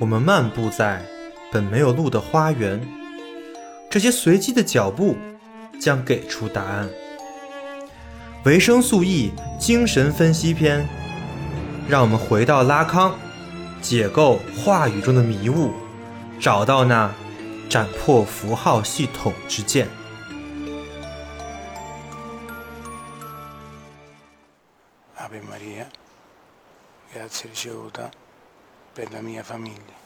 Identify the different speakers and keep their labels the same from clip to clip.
Speaker 1: 我们漫步在本没有路的花园，这些随机的脚步将给出答案。维生素 E 精神分析篇，让我们回到拉康，解构话语中的迷雾，找到那斩破符号系统之剑。
Speaker 2: Per la mia famiglia.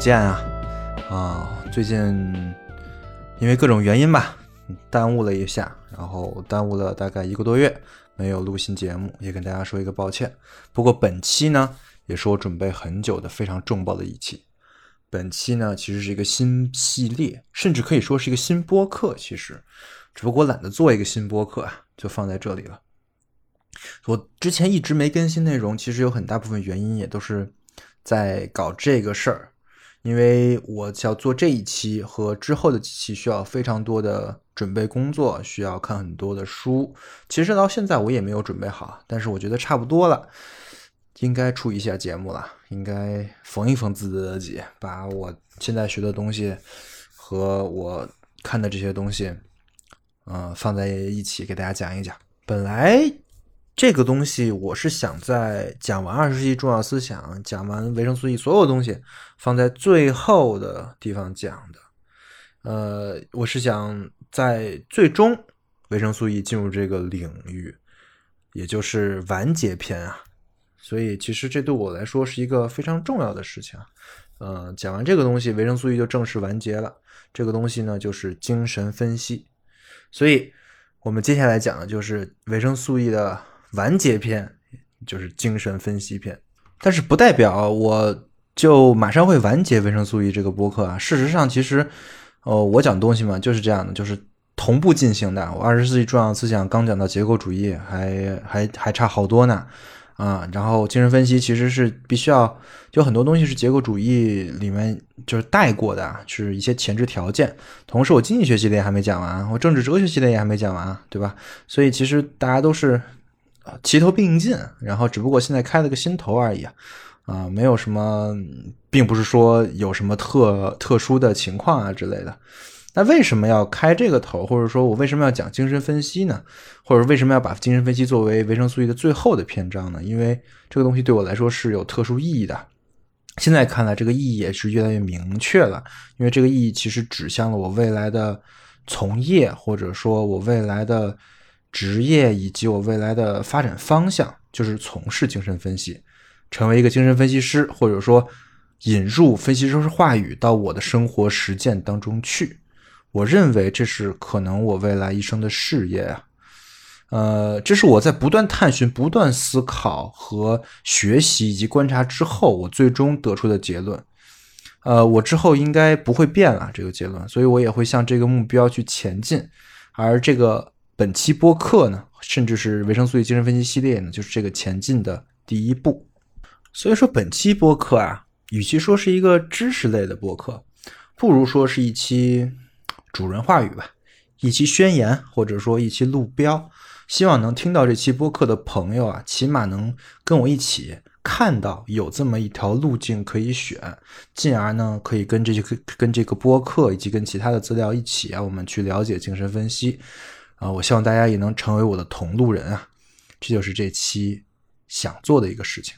Speaker 1: 见啊！啊，最近因为各种原因吧，耽误了一下，然后耽误了大概一个多月，没有录新节目，也跟大家说一个抱歉。不过本期呢，也是我准备很久的非常重磅的一期。本期呢，其实是一个新系列，甚至可以说是一个新播客。其实，只不过懒得做一个新播客啊，就放在这里了。我之前一直没更新内容，其实有很大部分原因也都是在搞这个事儿，因为我要做这一期和之后的几期需要非常多的准备工作，需要看很多的书。其实到现在我也没有准备好，但是我觉得差不多了，应该出一下节目了，应该缝一缝自己，把我现在学的东西和我看的这些东西，嗯、放在一起给大家讲一讲。本来这个东西我是想在讲完二十世纪重要思想、讲完维生素 E 所有东西放在最后的地方讲的。呃，我是想在最终维生素 E 进入这个领域，也就是完结篇啊。所以其实这对我来说是一个非常重要的事情。呃，讲完这个东西，维生素 E 就正式完结了。这个东西呢，就是精神分析。所以我们接下来讲的就是维生素 E 的完结篇，就是精神分析篇。但是不代表我就马上会完结维生素 E 这个播客啊。事实上，其实，呃，我讲东西嘛就是这样的，就是同步进行的。我二十世纪重要思想刚讲到结构主义，还还还差好多呢。啊，然后精神分析其实是必须要，就很多东西是结构主义里面就是带过的，是一些前置条件。同时，我经济学系列还没讲完，我政治哲学系列也还没讲完，对吧？所以其实大家都是齐头并进，然后只不过现在开了个新头而已啊，啊，没有什么，并不是说有什么特特殊的情况啊之类的。那为什么要开这个头，或者说我为什么要讲精神分析呢？或者为什么要把精神分析作为维生素 E 的最后的篇章呢？因为这个东西对我来说是有特殊意义的。现在看来，这个意义也是越来越明确了，因为这个意义其实指向了我未来的从业，或者说我未来的职业以及我未来的发展方向，就是从事精神分析，成为一个精神分析师，或者说引入分析师话语到我的生活实践当中去。我认为这是可能我未来一生的事业啊，呃，这是我在不断探寻、不断思考和学习以及观察之后，我最终得出的结论。呃，我之后应该不会变了这个结论，所以我也会向这个目标去前进。而这个本期播客呢，甚至是维生素 E 精神分析系列呢，就是这个前进的第一步。所以说，本期播客啊，与其说是一个知识类的播客，不如说是一期主人话语吧，一期宣言，或者说一期路标。希望能听到这期播客的朋友啊，起码能跟我一起看到有这么一条路径可以选，进而呢，可以跟这个跟这个播客以及跟其他的资料一起啊，我们去了解精神分析。啊，我希望大家也能成为我的同路人啊，这就是这期想做的一个事情。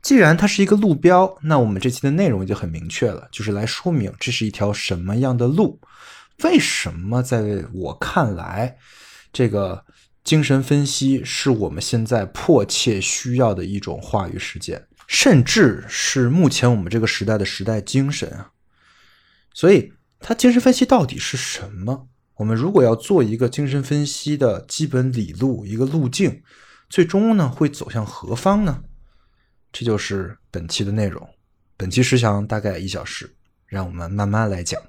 Speaker 1: 既然它是一个路标，那我们这期的内容就很明确了，就是来说明这是一条什么样的路。为什么在我看来，这个精神分析是我们现在迫切需要的一种话语实践，甚至是目前我们这个时代的时代精神啊？所以，它精神分析到底是什么？我们如果要做一个精神分析的基本理路，一个路径，最终呢会走向何方呢？这就是本期的内容。本期时长大概一小时，让我们慢慢来讲。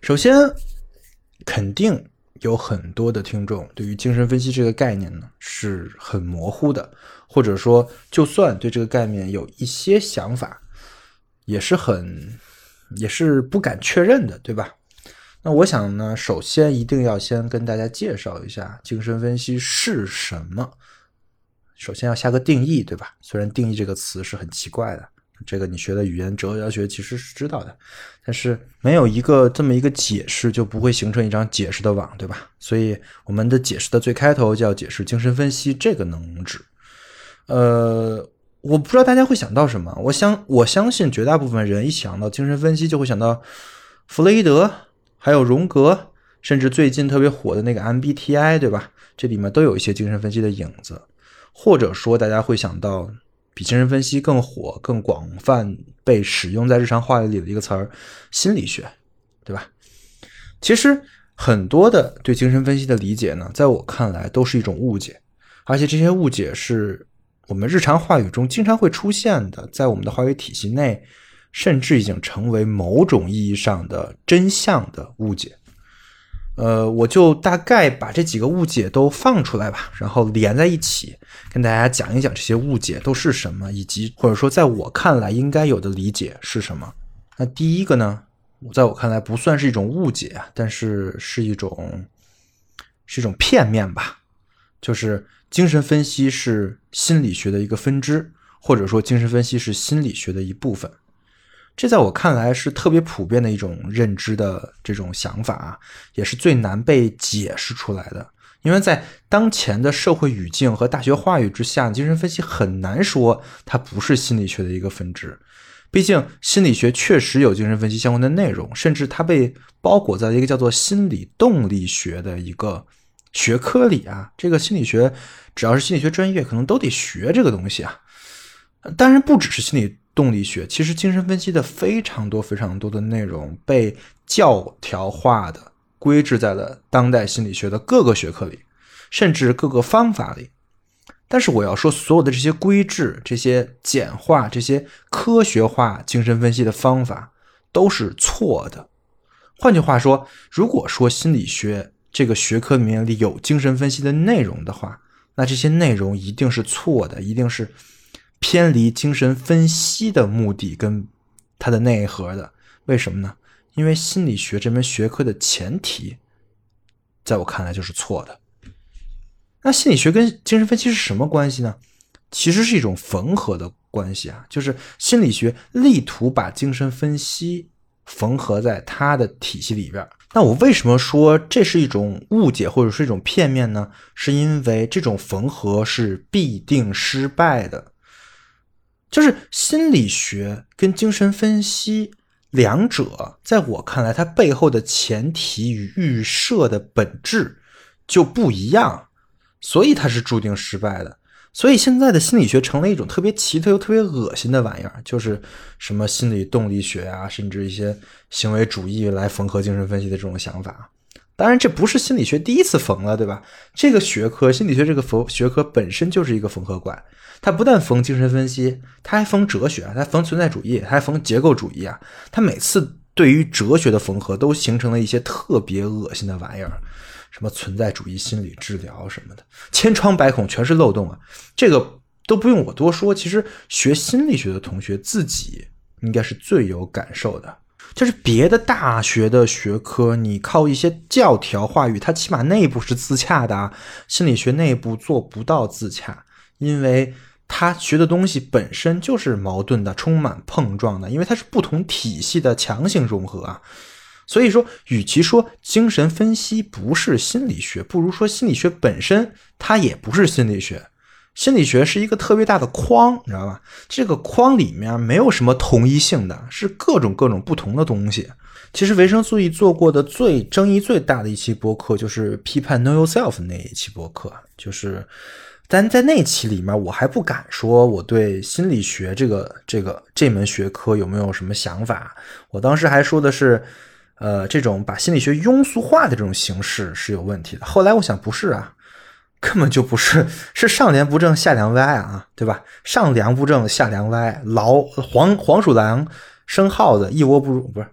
Speaker 1: 首先，肯定有很多的听众对于精神分析这个概念呢是很模糊的，或者说，就算对这个概念有一些想法，也是很也是不敢确认的，对吧？那我想呢，首先一定要先跟大家介绍一下精神分析是什么。首先要下个定义，对吧？虽然定义这个词是很奇怪的。这个你学的语言哲学其实是知道的，但是没有一个这么一个解释，就不会形成一张解释的网，对吧？所以我们的解释的最开头就要解释精神分析这个能指。呃，我不知道大家会想到什么，我相我相信绝大部分人一想到精神分析就会想到弗洛伊德，还有荣格，甚至最近特别火的那个 MBTI，对吧？这里面都有一些精神分析的影子，或者说大家会想到。比精神分析更火、更广泛被使用在日常话语里的一个词儿——心理学，对吧？其实很多的对精神分析的理解呢，在我看来都是一种误解，而且这些误解是我们日常话语中经常会出现的，在我们的话语体系内，甚至已经成为某种意义上的真相的误解。呃，我就大概把这几个误解都放出来吧，然后连在一起，跟大家讲一讲这些误解都是什么，以及或者说在我看来应该有的理解是什么。那第一个呢，在我看来不算是一种误解啊，但是是一种是一种片面吧，就是精神分析是心理学的一个分支，或者说精神分析是心理学的一部分。这在我看来是特别普遍的一种认知的这种想法啊，也是最难被解释出来的。因为在当前的社会语境和大学话语之下，精神分析很难说它不是心理学的一个分支。毕竟心理学确实有精神分析相关的内容，甚至它被包裹在一个叫做心理动力学的一个学科里啊。这个心理学只要是心理学专业，可能都得学这个东西啊。当然，不只是心理。动力学其实精神分析的非常多非常多的内容被教条化的归置在了当代心理学的各个学科里，甚至各个方法里。但是我要说，所有的这些规制、这些简化、这些科学化精神分析的方法都是错的。换句话说，如果说心理学这个学科里面里有精神分析的内容的话，那这些内容一定是错的，一定是。偏离精神分析的目的跟它的内核的，为什么呢？因为心理学这门学科的前提，在我看来就是错的。那心理学跟精神分析是什么关系呢？其实是一种缝合的关系啊，就是心理学力图把精神分析缝合在它的体系里边。那我为什么说这是一种误解或者是一种片面呢？是因为这种缝合是必定失败的。就是心理学跟精神分析两者，在我看来，它背后的前提与预设的本质就不一样，所以它是注定失败的。所以现在的心理学成了一种特别奇特又特别恶心的玩意儿，就是什么心理动力学啊，甚至一些行为主义来缝合精神分析的这种想法。当然，这不是心理学第一次缝了，对吧？这个学科，心理学这个缝学科本身就是一个缝合怪。它不但缝精神分析，它还缝哲学，它缝存在主义，他还缝结构主义啊！他每次对于哲学的缝合，都形成了一些特别恶心的玩意儿，什么存在主义心理治疗什么的，千疮百孔，全是漏洞啊！这个都不用我多说，其实学心理学的同学自己应该是最有感受的。就是别的大学的学科，你靠一些教条话语，它起码内部是自洽的啊，心理学内部做不到自洽，因为。他学的东西本身就是矛盾的，充满碰撞的，因为它是不同体系的强行融合啊。所以说，与其说精神分析不是心理学，不如说心理学本身它也不是心理学。心理学是一个特别大的框，你知道吧？这个框里面没有什么同一性的，是各种各种不同的东西。其实维生素 E 做过的最争议最大的一期播客，就是批判 Know Yourself 那一期播客，就是但在那期里面，我还不敢说我对心理学这个这个这门学科有没有什么想法。我当时还说的是，呃，这种把心理学庸俗化的这种形式是有问题的。后来我想，不是啊，根本就不是，是上梁不正下梁歪啊，对吧？上梁不正下梁歪，老黄黄鼠狼生耗子，一窝不如，不是。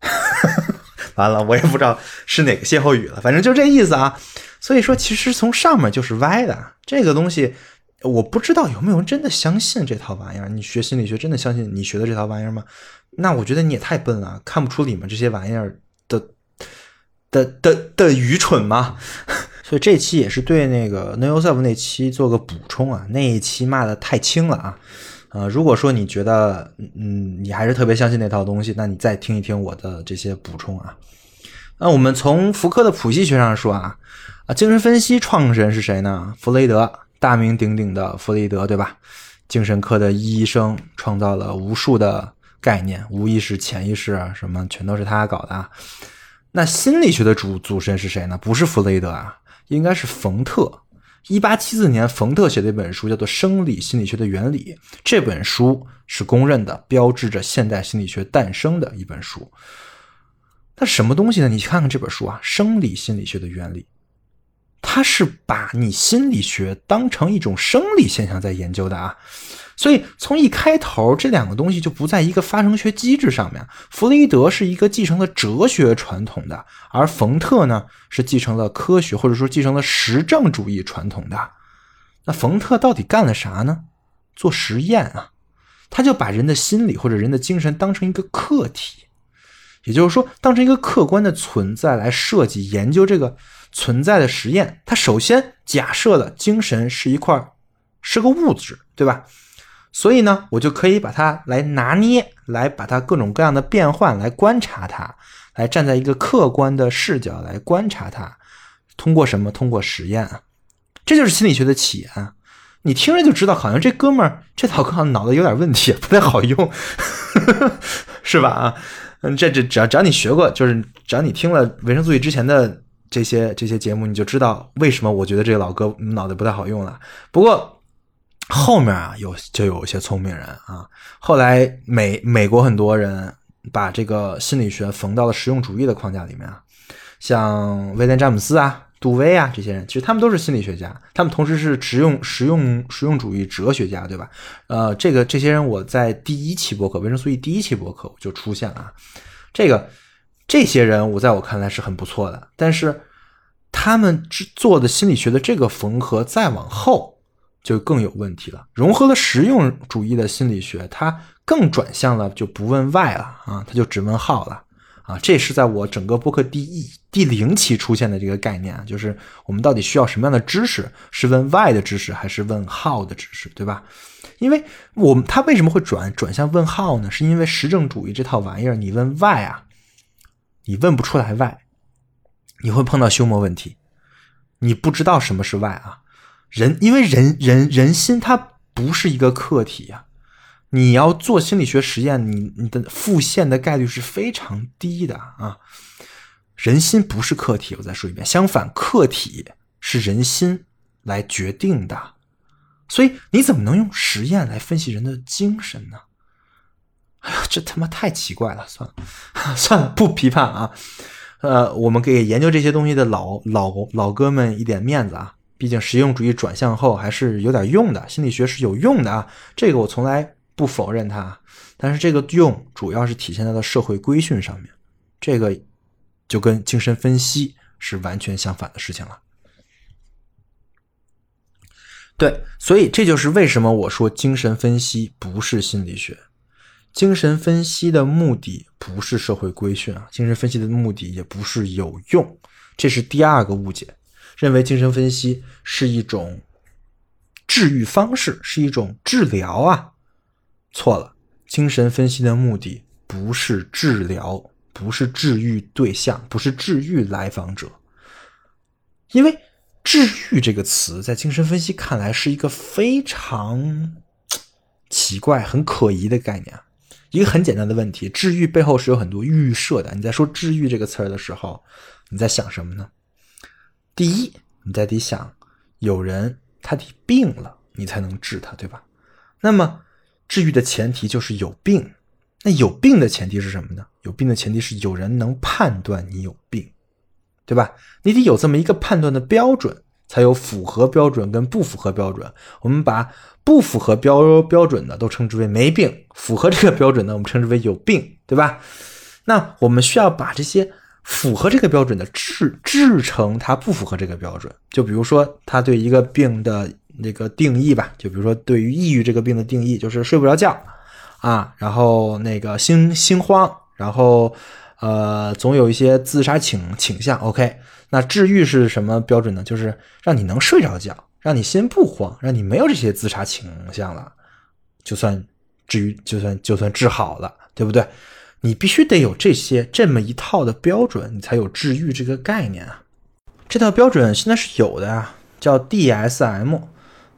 Speaker 1: 完了，我也不知道是哪个歇后语了，反正就这意思啊。所以说，其实从上面就是歪的。这个东西，我不知道有没有人真的相信这套玩意儿。你学心理学，真的相信你学的这套玩意儿吗？那我觉得你也太笨了，看不出里面这些玩意儿的的的的愚蠢吗？所以这期也是对那个 No Self 那期做个补充啊。那一期骂的太轻了啊。呃，如果说你觉得，嗯，你还是特别相信那套东西，那你再听一听我的这些补充啊。那我们从福柯的谱系学上说啊，啊，精神分析创始人是谁呢？弗雷德，大名鼎鼎的弗雷德，对吧？精神科的医生，创造了无数的概念，无意识、潜意识啊，什么全都是他搞的啊。那心理学的主祖神是谁呢？不是弗雷德啊，应该是冯特。一八七四年，冯特写的一本书叫做《生理心理学的原理》，这本书是公认的，标志着现代心理学诞生的一本书。那什么东西呢？你去看看这本书啊，《生理心理学的原理》，它是把你心理学当成一种生理现象在研究的啊。所以从一开头，这两个东西就不在一个发生学机制上面。弗洛伊德是一个继承了哲学传统的，而冯特呢是继承了科学或者说继承了实证主义传统的。那冯特到底干了啥呢？做实验啊，他就把人的心理或者人的精神当成一个客体，也就是说当成一个客观的存在来设计研究这个存在的实验。他首先假设了精神是一块是个物质，对吧？所以呢，我就可以把它来拿捏，来把它各种各样的变换来观察它，来站在一个客观的视角来观察它。通过什么？通过实验啊！这就是心理学的起源。你听着就知道，好像这哥们儿这套课脑子有点问题，不太好用，是吧？啊，嗯，这这只要只要你学过，就是只要你听了维生素 E 之前的这些这些节目，你就知道为什么我觉得这个老哥脑子不太好用了。不过。后面啊，有就有一些聪明人啊。后来美美国很多人把这个心理学缝到了实用主义的框架里面啊，像威廉詹姆斯啊、杜威啊这些人，其实他们都是心理学家，他们同时是实用实用实用主义哲学家，对吧？呃，这个这些人我在第一期博客维生素 E 第一期博客就出现了啊。这个这些人我在我看来是很不错的，但是他们做的心理学的这个缝合再往后。就更有问题了。融合了实用主义的心理学，它更转向了就不问 why 了啊，它就只问 how 了啊。这是在我整个播客第一第零期出现的这个概念，就是我们到底需要什么样的知识？是问 why 的知识，还是问 how 的知识？对吧？因为我们他为什么会转转向问 how 呢？是因为实证主义这套玩意儿，你问 why 啊，你问不出来 why，你会碰到修谟问题，你不知道什么是 why 啊。人，因为人人人心它不是一个客体呀，你要做心理学实验，你你的复现的概率是非常低的啊。人心不是客体，我再说一遍，相反，客体是人心来决定的。所以你怎么能用实验来分析人的精神呢？哎呀，这他妈太奇怪了！算了，算了，不批判啊。呃，我们给研究这些东西的老老老哥们一点面子啊。毕竟实用主义转向后还是有点用的，心理学是有用的啊，这个我从来不否认它。但是这个用主要是体现在了社会规训上面，这个就跟精神分析是完全相反的事情了。对，所以这就是为什么我说精神分析不是心理学，精神分析的目的不是社会规训啊，精神分析的目的也不是有用，这是第二个误解。认为精神分析是一种治愈方式，是一种治疗啊？错了，精神分析的目的不是治疗，不是治愈对象，不是治愈来访者。因为“治愈”这个词在精神分析看来是一个非常奇怪、很可疑的概念。一个很简单的问题，治愈背后是有很多预设的。你在说“治愈”这个词儿的时候，你在想什么呢？第一，你再得想，有人他得病了，你才能治他，对吧？那么，治愈的前提就是有病。那有病的前提是什么呢？有病的前提是有人能判断你有病，对吧？你得有这么一个判断的标准，才有符合标准跟不符合标准。我们把不符合标标准的都称之为没病，符合这个标准的我们称之为有病，对吧？那我们需要把这些。符合这个标准的治治成它不符合这个标准，就比如说他对一个病的那个定义吧，就比如说对于抑郁这个病的定义就是睡不着觉啊，然后那个心心慌，然后呃总有一些自杀倾倾向。OK，那治愈是什么标准呢？就是让你能睡着觉，让你心不慌，让你没有这些自杀倾向了，就算治愈，就算就算治好了，对不对？你必须得有这些这么一套的标准，你才有治愈这个概念啊。这套标准现在是有的啊，叫 DSM，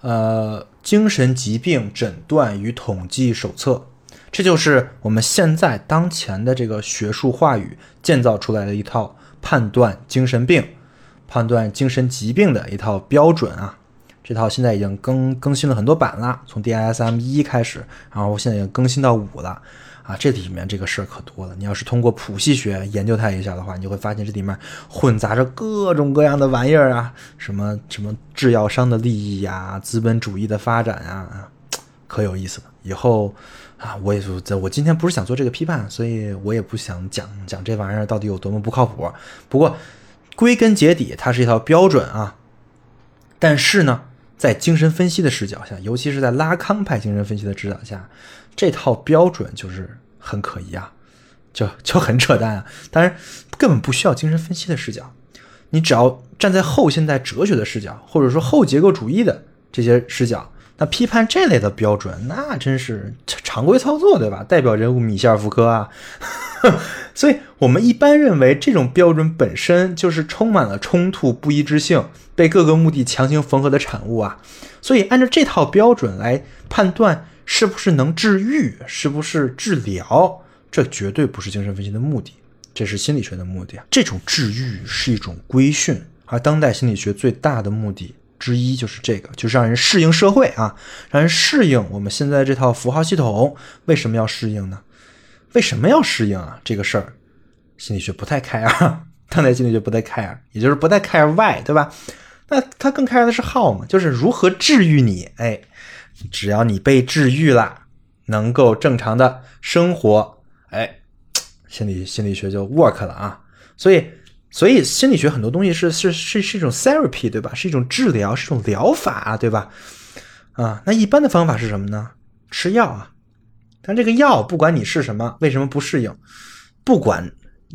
Speaker 1: 呃，精神疾病诊断与统计手册。这就是我们现在当前的这个学术话语建造出来的一套判断精神病、判断精神疾病的一套标准啊。这套现在已经更更新了很多版了，从 DSM 一开始，然后现在已经更新到五了。啊，这里面这个事儿可多了。你要是通过谱系学研究它一下的话，你就会发现这里面混杂着各种各样的玩意儿啊，什么什么制药商的利益呀，资本主义的发展啊，可有意思了。以后啊，我也就在我今天不是想做这个批判，所以我也不想讲讲这玩意儿到底有多么不靠谱。不过归根结底，它是一套标准啊。但是呢，在精神分析的视角下，尤其是在拉康派精神分析的指导下。这套标准就是很可疑啊，就就很扯淡啊！当然，根本不需要精神分析的视角，你只要站在后现代哲学的视角，或者说后结构主义的这些视角，那批判这类的标准，那真是常规操作，对吧？代表人物米歇尔·福柯啊，所以我们一般认为这种标准本身就是充满了冲突、不一致性，被各个目的强行缝合的产物啊！所以按照这套标准来判断。是不是能治愈？是不是治疗？这绝对不是精神分析的目的，这是心理学的目的啊！这种治愈是一种规训，而当代心理学最大的目的之一就是这个，就是让人适应社会啊，让人适应我们现在这套符号系统。为什么要适应呢？为什么要适应啊？这个事儿，心理学不太 care，当代心理学不太 care，也就是不太 care why，对吧？那他更 care 的是 how 嘛，就是如何治愈你，哎。只要你被治愈了，能够正常的生活，哎，心理心理学就 work 了啊。所以，所以心理学很多东西是是是是一种 therapy，对吧？是一种治疗，是一种疗法，对吧？啊，那一般的方法是什么呢？吃药啊。但这个药不管你是什么，为什么不适应？不管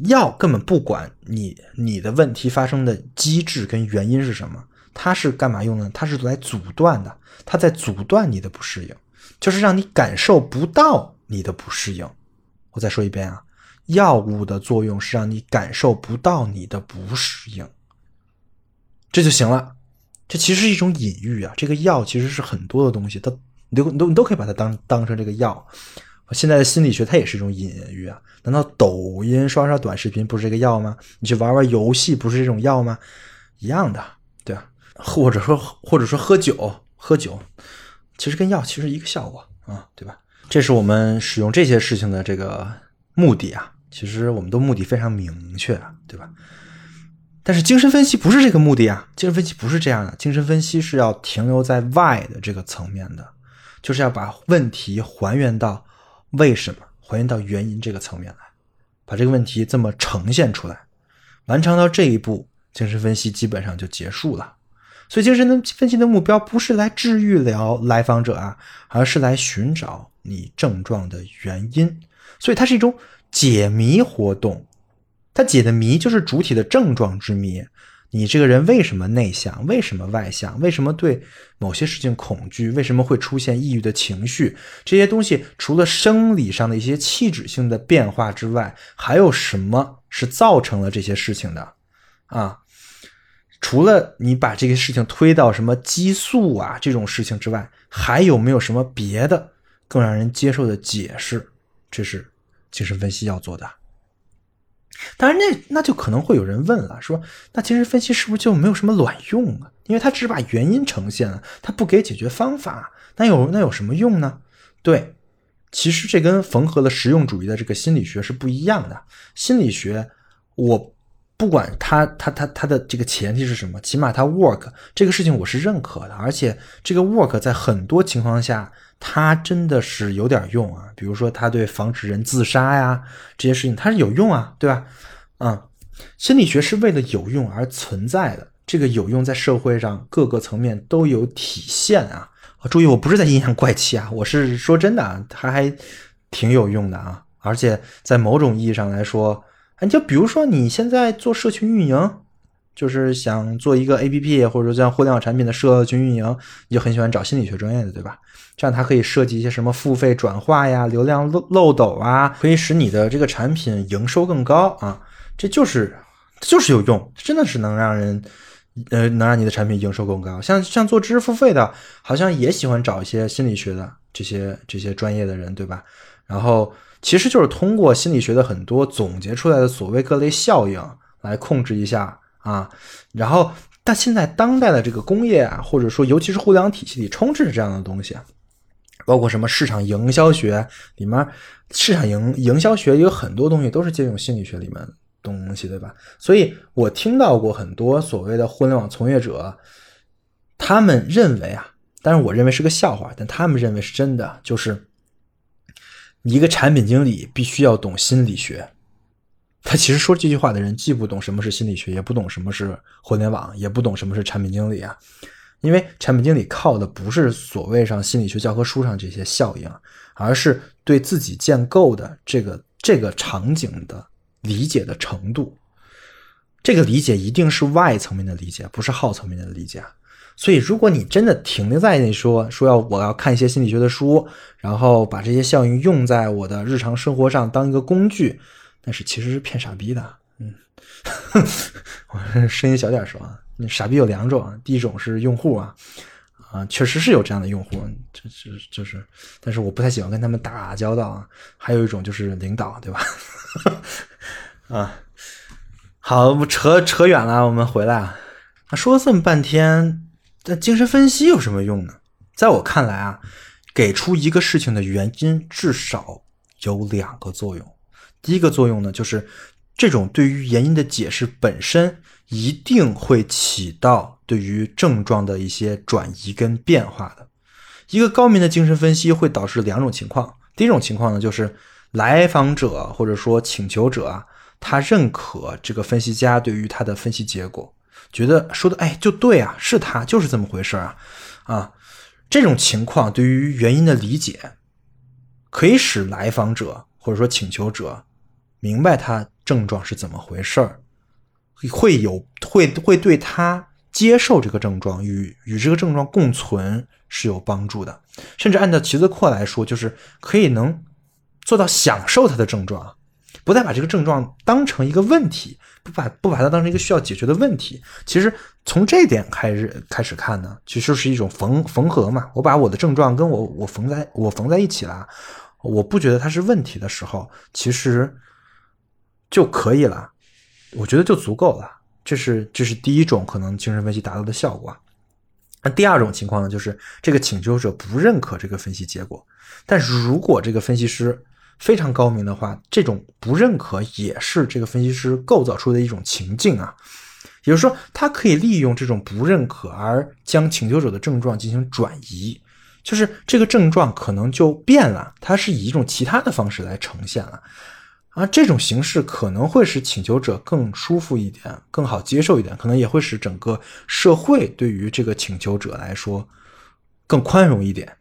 Speaker 1: 药根本不管你你的问题发生的机制跟原因是什么。它是干嘛用的？它是来阻断的，它在阻断你的不适应，就是让你感受不到你的不适应。我再说一遍啊，药物的作用是让你感受不到你的不适应，这就行了。这其实是一种隐喻啊，这个药其实是很多的东西，它你都你都你都可以把它当当成这个药。现在的心理学它也是一种隐喻啊，难道抖音刷刷短视频不是这个药吗？你去玩玩游戏不是这种药吗？一样的，或者说，或者说喝酒，喝酒，其实跟药其实一个效果啊，对吧？这是我们使用这些事情的这个目的啊。其实我们的目的非常明确，对吧？但是精神分析不是这个目的啊，精神分析不是这样的。精神分析是要停留在 why 的这个层面的，就是要把问题还原到为什么，还原到原因这个层面来，把这个问题这么呈现出来。完成到这一步，精神分析基本上就结束了。所以，精神分析的目标不是来治愈疗来访者啊，而是来寻找你症状的原因。所以，它是一种解谜活动。它解的谜就是主体的症状之谜。你这个人为什么内向？为什么外向？为什么对某些事情恐惧？为什么会出现抑郁的情绪？这些东西除了生理上的一些气质性的变化之外，还有什么是造成了这些事情的？啊，除了你把这个事情推到什么激素啊这种事情之外，还有没有什么别的更让人接受的解释？这是精神分析要做的。当然，那那就可能会有人问了，说那精神分析是不是就没有什么卵用啊？因为它只把原因呈现了，它不给解决方法，那有那有什么用呢？对，其实这跟缝合了实用主义的这个心理学是不一样的。心理学，我不管它它它它的这个前提是什么，起码它 work 这个事情我是认可的，而且这个 work 在很多情况下。它真的是有点用啊，比如说它对防止人自杀呀这些事情，它是有用啊，对吧？嗯，心理学是为了有用而存在的，这个有用在社会上各个层面都有体现啊。注意，我不是在阴阳怪气啊，我是说真的啊，它还挺有用的啊，而且在某种意义上来说，你就比如说你现在做社群运营。就是想做一个 A P P，或者说像互联网产品的社群运营，你就很喜欢找心理学专业的，对吧？这样它可以设计一些什么付费转化呀、流量漏漏斗啊，可以使你的这个产品营收更高啊。这就是就是有用，真的是能让人呃能让你的产品营收更高。像像做知识付费的，好像也喜欢找一些心理学的这些这些专业的人，对吧？然后其实就是通过心理学的很多总结出来的所谓各类效应来控制一下。啊，然后，但现在当代的这个工业啊，或者说尤其是互联网体系里充斥着这样的东西，包括什么市场营销学里面，市场营营销学有很多东西都是借用心理学里面东西，对吧？所以我听到过很多所谓的互联网从业者，他们认为啊，但是我认为是个笑话，但他们认为是真的，就是一个产品经理必须要懂心理学。他其实说这句话的人，既不懂什么是心理学，也不懂什么是互联网，也不懂什么是产品经理啊。因为产品经理靠的不是所谓上心理学教科书上这些效应，而是对自己建构的这个这个场景的理解的程度。这个理解一定是外层面的理解，不是号层面的理解。所以，如果你真的停留在那说说要我要看一些心理学的书，然后把这些效应用在我的日常生活上当一个工具。但是其实是骗傻逼的，嗯，我声音小点说啊，那傻逼有两种啊，第一种是用户啊，啊，确实是有这样的用户，就是就是，但是我不太喜欢跟他们打交道啊。还有一种就是领导，对吧？啊，好，我扯扯远了，我们回来啊。说了这么半天，那精神分析有什么用呢？在我看来啊，给出一个事情的原因，至少有两个作用。第一个作用呢，就是这种对于原因的解释本身一定会起到对于症状的一些转移跟变化的。一个高明的精神分析会导致两种情况。第一种情况呢，就是来访者或者说请求者啊，他认可这个分析家对于他的分析结果，觉得说的哎就对啊，是他就是这么回事啊啊。这种情况对于原因的理解，可以使来访者或者说请求者。明白他症状是怎么回事，会有会会对他接受这个症状与与这个症状共存是有帮助的，甚至按照齐泽阔来说，就是可以能做到享受他的症状，不再把这个症状当成一个问题，不把不把它当成一个需要解决的问题。其实从这点开始开始看呢，其实是一种缝缝合嘛。我把我的症状跟我我缝在我缝在一起了，我不觉得它是问题的时候，其实。就可以了，我觉得就足够了。这是这是第一种可能精神分析达到的效果。那第二种情况呢，就是这个请求者不认可这个分析结果，但是如果这个分析师非常高明的话，这种不认可也是这个分析师构造出的一种情境啊。也就是说，他可以利用这种不认可而将请求者的症状进行转移，就是这个症状可能就变了，它是以一种其他的方式来呈现了。啊，这种形式可能会使请求者更舒服一点，更好接受一点，可能也会使整个社会对于这个请求者来说更宽容一点，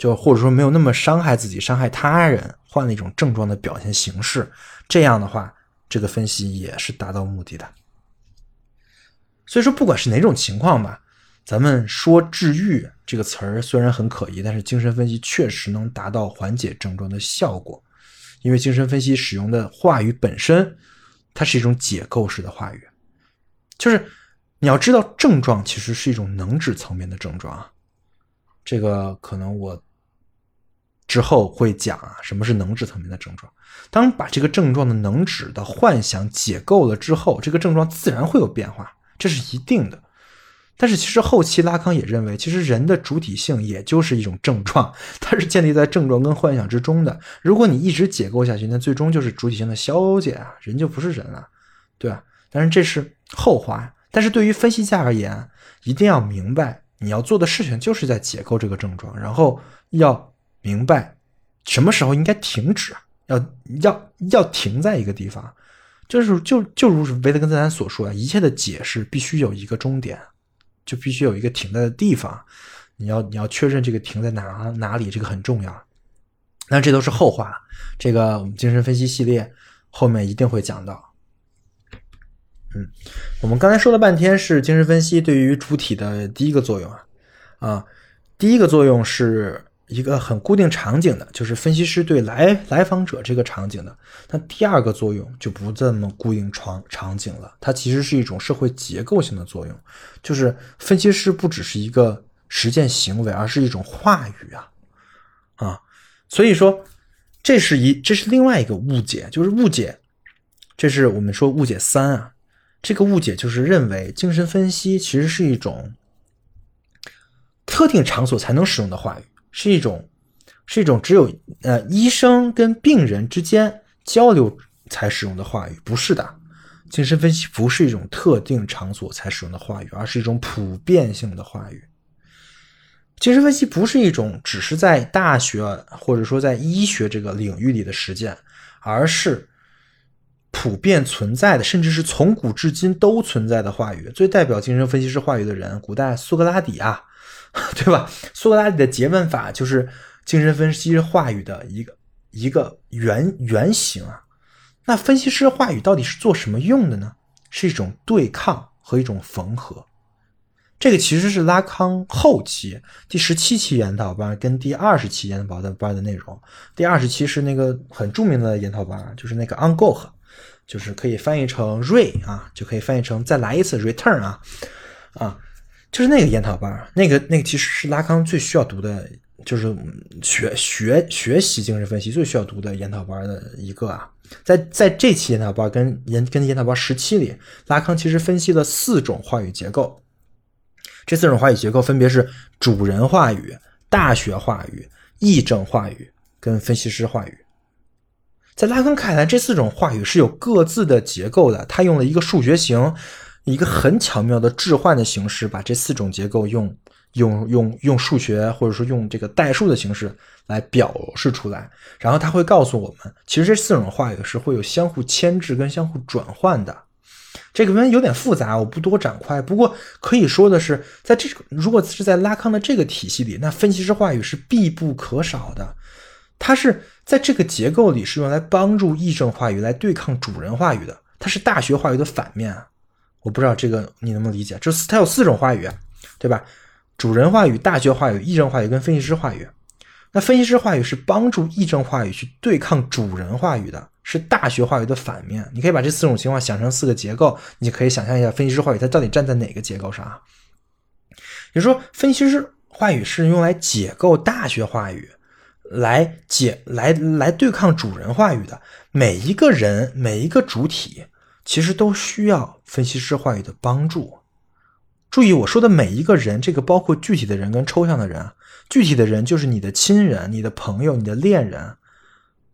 Speaker 1: 就或者说没有那么伤害自己、伤害他人，换了一种症状的表现形式。这样的话，这个分析也是达到目的的。所以说，不管是哪种情况吧，咱们说治愈这个词儿虽然很可疑，但是精神分析确实能达到缓解症状的效果，因为精神分析使用的话语本身，它是一种解构式的话语，就是你要知道症状其实是一种能指层面的症状啊，这个可能我之后会讲啊，什么是能指层面的症状。当把这个症状的能指的幻想解构了之后，这个症状自然会有变化，这是一定的。但是其实后期拉康也认为，其实人的主体性也就是一种症状，它是建立在症状跟幻想之中的。如果你一直解构下去，那最终就是主体性的消解啊，人就不是人了，对吧？但是这是后话。但是对于分析家而言，一定要明白，你要做的事情就是在解构这个症状，然后要明白什么时候应该停止啊。要要要停在一个地方，就是就就如维特根斯坦所说啊，一切的解释必须有一个终点，就必须有一个停在的地方。你要你要确认这个停在哪哪里，这个很重要。那这都是后话，这个我们精神分析系列后面一定会讲到。嗯，我们刚才说了半天是精神分析对于主体的第一个作用啊啊，第一个作用是。一个很固定场景的，就是分析师对来来访者这个场景的。那第二个作用就不这么固定场场景了，它其实是一种社会结构性的作用，就是分析师不只是一个实践行为，而是一种话语啊啊。所以说，这是一这是另外一个误解，就是误解，这是我们说误解三啊。这个误解就是认为精神分析其实是一种特定场所才能使用的话语。是一种，是一种只有呃医生跟病人之间交流才使用的话语，不是的。精神分析不是一种特定场所才使用的话语，而是一种普遍性的话语。精神分析不是一种只是在大学或者说在医学这个领域里的实践，而是普遍存在的，甚至是从古至今都存在的话语。最代表精神分析师话语的人，古代苏格拉底啊。对吧？苏格拉底的诘问法就是精神分析话语的一个一个原原型啊。那分析师话语到底是做什么用的呢？是一种对抗和一种缝合。这个其实是拉康后期第十七期研讨班跟第二十期研讨班的内容。第二十期是那个很著名的研讨班，就是那个 on go，就是可以翻译成 re 啊，就可以翻译成再来一次 return 啊啊。就是那个研讨班，那个那个其实是拉康最需要读的，就是学学学习精神分析最需要读的研讨班的一个啊。在在这期研讨班跟研跟研讨班十七里，拉康其实分析了四种话语结构。这四种话语结构分别是主人话语、大学话语、议政话语跟分析师话语。在拉康看来，这四种话语是有各自的结构的。他用了一个数学型。一个很巧妙的置换的形式，把这四种结构用用用用数学或者说用这个代数的形式来表示出来，然后他会告诉我们，其实这四种话语是会有相互牵制跟相互转换的。这个问有点复杂，我不多展开。不过可以说的是，在这个如果是在拉康的这个体系里，那分析师话语是必不可少的。它是在这个结构里是用来帮助议政话语来对抗主人话语的，它是大学话语的反面啊。我不知道这个你能不能理解？这它有四种话语，对吧？主人话语、大学话语、议政话语跟分析师话语。那分析师话语是帮助议政话语去对抗主人话语的，是大学话语的反面。你可以把这四种情况想成四个结构，你可以想象一下分析师话语它到底站在哪个结构上啊？也就是说，分析师话语是用来解构大学话语，来解来来对抗主人话语的。每一个人，每一个主体。其实都需要分析师话语的帮助。注意我说的每一个人，这个包括具体的人跟抽象的人。具体的人就是你的亲人、你的朋友、你的恋人，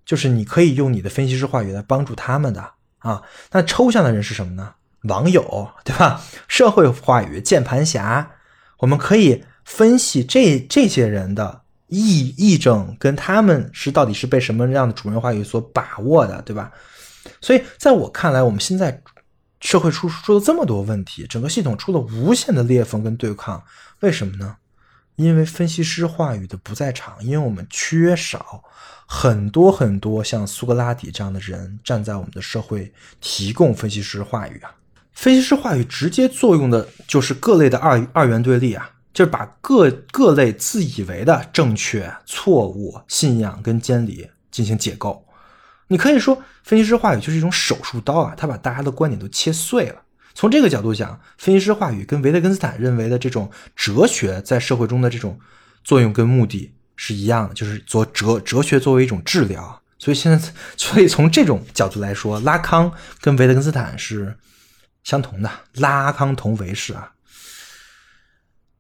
Speaker 1: 就是你可以用你的分析师话语来帮助他们的啊。那抽象的人是什么呢？网友，对吧？社会话语、键盘侠，我们可以分析这这些人的议议政跟他们是到底是被什么样的主人话语所把握的，对吧？所以，在我看来，我们现在社会出出了这么多问题，整个系统出了无限的裂缝跟对抗，为什么呢？因为分析师话语的不在场，因为我们缺少很多很多像苏格拉底这样的人站在我们的社会提供分析师话语啊。分析师话语直接作用的就是各类的二二元对立啊，就是把各各类自以为的正确、错误、信仰跟监理进行解构。你可以说，分析师话语就是一种手术刀啊，他把大家的观点都切碎了。从这个角度讲，分析师话语跟维特根斯坦认为的这种哲学在社会中的这种作用跟目的是一样的，就是做哲哲学作为一种治疗。所以现在，所以从这种角度来说，拉康跟维特根斯坦是相同的，拉康同维氏啊。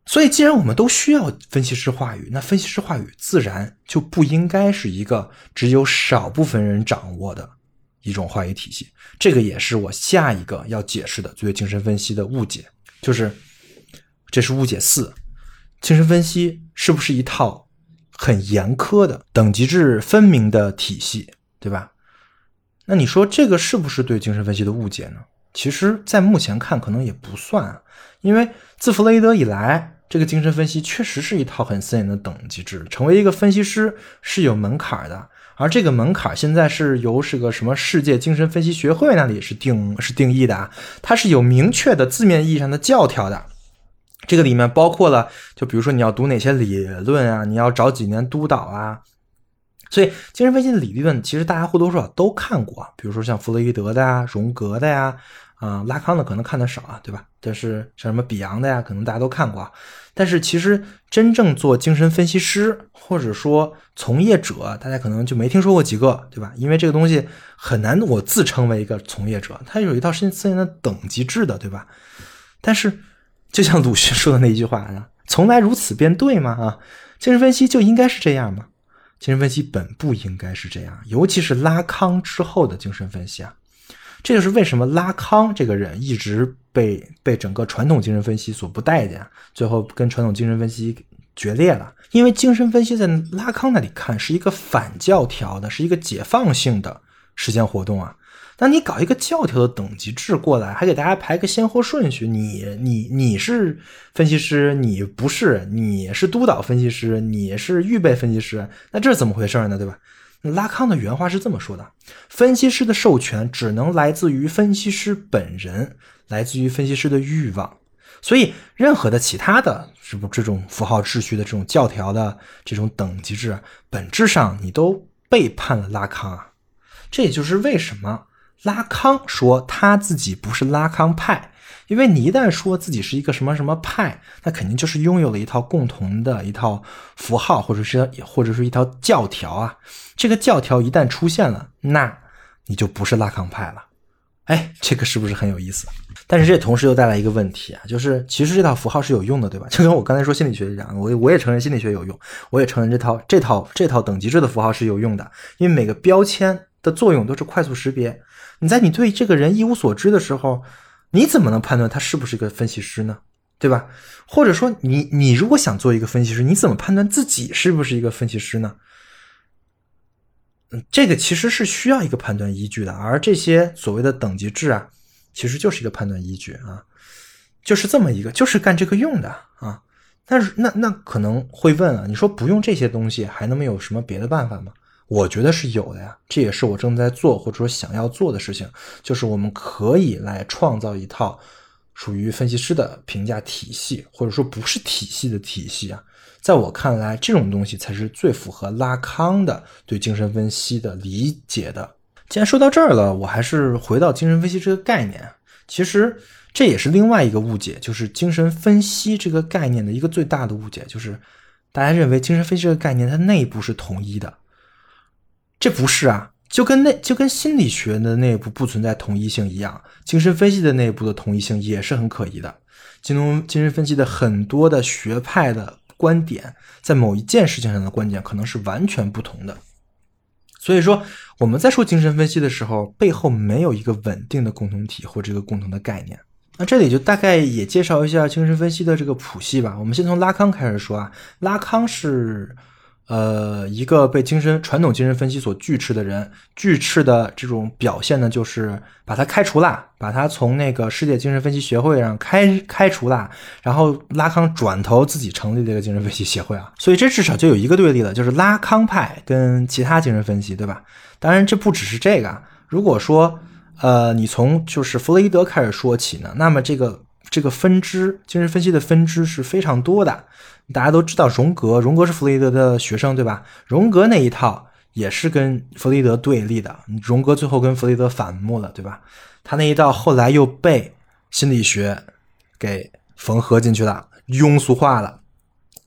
Speaker 1: 所以，既然我们都需要分析师话语，那分析师话语自然就不应该是一个只有少部分人掌握的一种话语体系。这个也是我下一个要解释的对精神分析的误解，就是这是误解四：精神分析是不是一套很严苛的等级制分明的体系，对吧？那你说这个是不是对精神分析的误解呢？其实，在目前看，可能也不算，因为自弗洛伊德以来。这个精神分析确实是一套很森严的等级制，成为一个分析师是有门槛的，而这个门槛现在是由是个什么世界精神分析学会那里是定是定义的啊，它是有明确的字面意义上的教条的，这个里面包括了，就比如说你要读哪些理论啊，你要找几年督导啊，所以精神分析的理论其实大家或多或少都看过，比如说像弗洛伊德的呀、荣格的呀。啊，啊拉康的可能看的少啊，对吧？但是像什么比昂的呀，可能大家都看过啊。但是其实真正做精神分析师或者说从业者，大家可能就没听说过几个，对吧？因为这个东西很难，我自称为一个从业者，他有一套森森的等级制的，对吧？但是就像鲁迅说的那一句话啊，从来如此便对吗？啊，精神分析就应该是这样吗？精神分析本不应该是这样，尤其是拉康之后的精神分析啊。这就是为什么拉康这个人一直被被整个传统精神分析所不待见，最后跟传统精神分析决裂了。因为精神分析在拉康那里看是一个反教条的，是一个解放性的实践活动啊。那你搞一个教条的等级制过来，还给大家排个先后顺序，你你你是分析师，你不是，你是督导分析师，你是预备分析师，那这是怎么回事呢？对吧？拉康的原话是这么说的：分析师的授权只能来自于分析师本人，来自于分析师的欲望。所以，任何的其他的，是不这种符号秩序的这种教条的这种等级制，本质上你都背叛了拉康啊。这也就是为什么拉康说他自己不是拉康派。因为你一旦说自己是一个什么什么派，那肯定就是拥有了一套共同的一套符号，或者是或者是一套教条啊。这个教条一旦出现了，那你就不是拉康派了。哎，这个是不是很有意思？但是这同时又带来一个问题啊，就是其实这套符号是有用的，对吧？就跟我刚才说心理学一样，我我也承认心理学有用，我也承认这套这套这套等级制的符号是有用的，因为每个标签的作用都是快速识别。你在你对这个人一无所知的时候。你怎么能判断他是不是一个分析师呢？对吧？或者说，你你如果想做一个分析师，你怎么判断自己是不是一个分析师呢？嗯，这个其实是需要一个判断依据的，而这些所谓的等级制啊，其实就是一个判断依据啊，就是这么一个，就是干这个用的啊。但是那那可能会问啊，你说不用这些东西，还能没有什么别的办法吗？我觉得是有的呀，这也是我正在做或者说想要做的事情，就是我们可以来创造一套属于分析师的评价体系，或者说不是体系的体系啊。在我看来，这种东西才是最符合拉康的对精神分析的理解的。既然说到这儿了，我还是回到精神分析这个概念。其实这也是另外一个误解，就是精神分析这个概念的一个最大的误解，就是大家认为精神分析这个概念它内部是统一的。这不是啊，就跟那就跟心理学的内部不存在统一性一样，精神分析的内部的统一性也是很可疑的。精通精神分析的很多的学派的观点，在某一件事情上的观点可能是完全不同的。所以说，我们在说精神分析的时候，背后没有一个稳定的共同体或这个共同的概念。那这里就大概也介绍一下精神分析的这个谱系吧。我们先从拉康开始说啊，拉康是。呃，一个被精神传统精神分析所拒斥的人，拒斥的这种表现呢，就是把他开除了，把他从那个世界精神分析学会上开开除了，然后拉康转头自己成立了一个精神分析协会啊，所以这至少就有一个对立了，就是拉康派跟其他精神分析，对吧？当然这不只是这个，如果说呃，你从就是弗洛伊德开始说起呢，那么这个这个分支，精神分析的分支是非常多的。大家都知道荣格，荣格是弗洛伊德的学生，对吧？荣格那一套也是跟弗洛伊德对立的，荣格最后跟弗洛伊德反目了，对吧？他那一套后来又被心理学给缝合进去了，庸俗化了。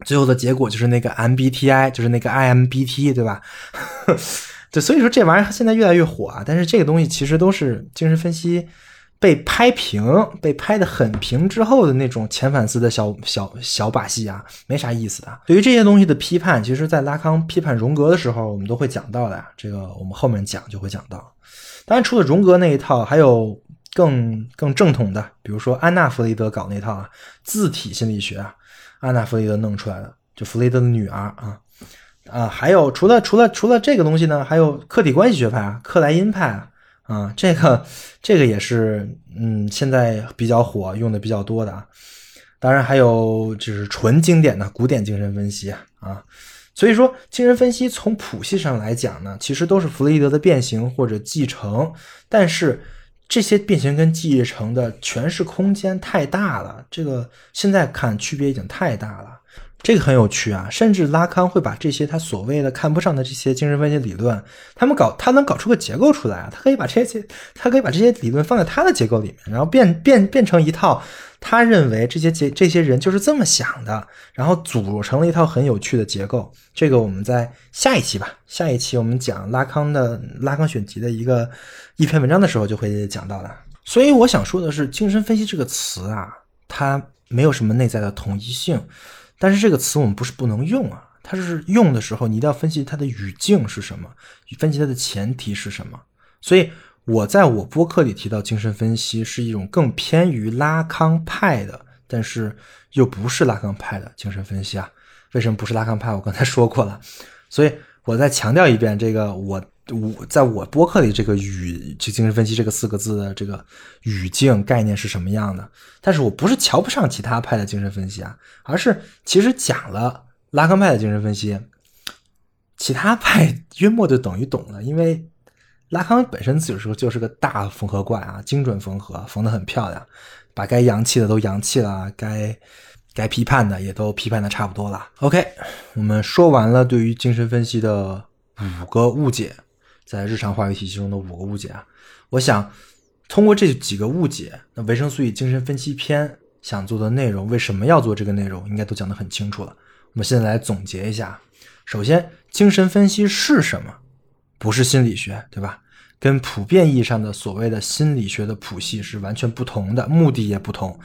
Speaker 1: 最后的结果就是那个 MBTI，就是那个 IMBT，对吧？对，所以说这玩意儿现在越来越火啊。但是这个东西其实都是精神分析被拍平、被拍的很平之后的那种前反思的小小小把戏啊，没啥意思的。对于这些东西的批判，其实在拉康批判荣格的时候，我们都会讲到的呀。这个我们后面讲就会讲到。当然，除了荣格那一套，还有更更正统的，比如说安娜弗雷德搞那套啊，自体心理学啊。安娜弗雷德弄出来的，就弗雷德的女儿啊啊，还有除了除了除了这个东西呢，还有客体关系学派啊，克莱因派啊啊，这个这个也是嗯，现在比较火，用的比较多的啊。当然还有就是纯经典的古典精神分析啊，所以说精神分析从谱系上来讲呢，其实都是弗洛伊德的变形或者继承，但是。这些变形跟继承的诠释空间太大了，这个现在看区别已经太大了，这个很有趣啊。甚至拉康会把这些他所谓的看不上的这些精神分析理论，他们搞他能搞出个结构出来啊，他可以把这些他可以把这些理论放在他的结构里面，然后变变变成一套。他认为这些结这些人就是这么想的，然后组成了一套很有趣的结构。这个我们在下一期吧，下一期我们讲拉康的拉康选集的一个一篇文章的时候就会讲到的。所以我想说的是，精神分析这个词啊，它没有什么内在的统一性，但是这个词我们不是不能用啊，它是用的时候你一定要分析它的语境是什么，分析它的前提是什么。所以。我在我播客里提到精神分析是一种更偏于拉康派的，但是又不是拉康派的精神分析啊。为什么不是拉康派？我刚才说过了，所以我再强调一遍，这个我我在我播客里这个语就精神分析这个四个字的这个语境概念是什么样的？但是我不是瞧不上其他派的精神分析啊，而是其实讲了拉康派的精神分析，其他派约莫就等于懂了，因为。拉康本身自己说就是个大缝合怪啊，精准缝合，缝得很漂亮，把该洋气的都洋气了，该该批判的也都批判的差不多了。OK，我们说完了对于精神分析的五个误解，在日常话语体系中的五个误解啊，我想通过这几个误解，那维生素 E 精神分析篇想做的内容，为什么要做这个内容，应该都讲得很清楚了。我们现在来总结一下，首先，精神分析是什么？不是心理学，对吧？跟普遍意义上的所谓的心理学的谱系是完全不同的，目的也不同。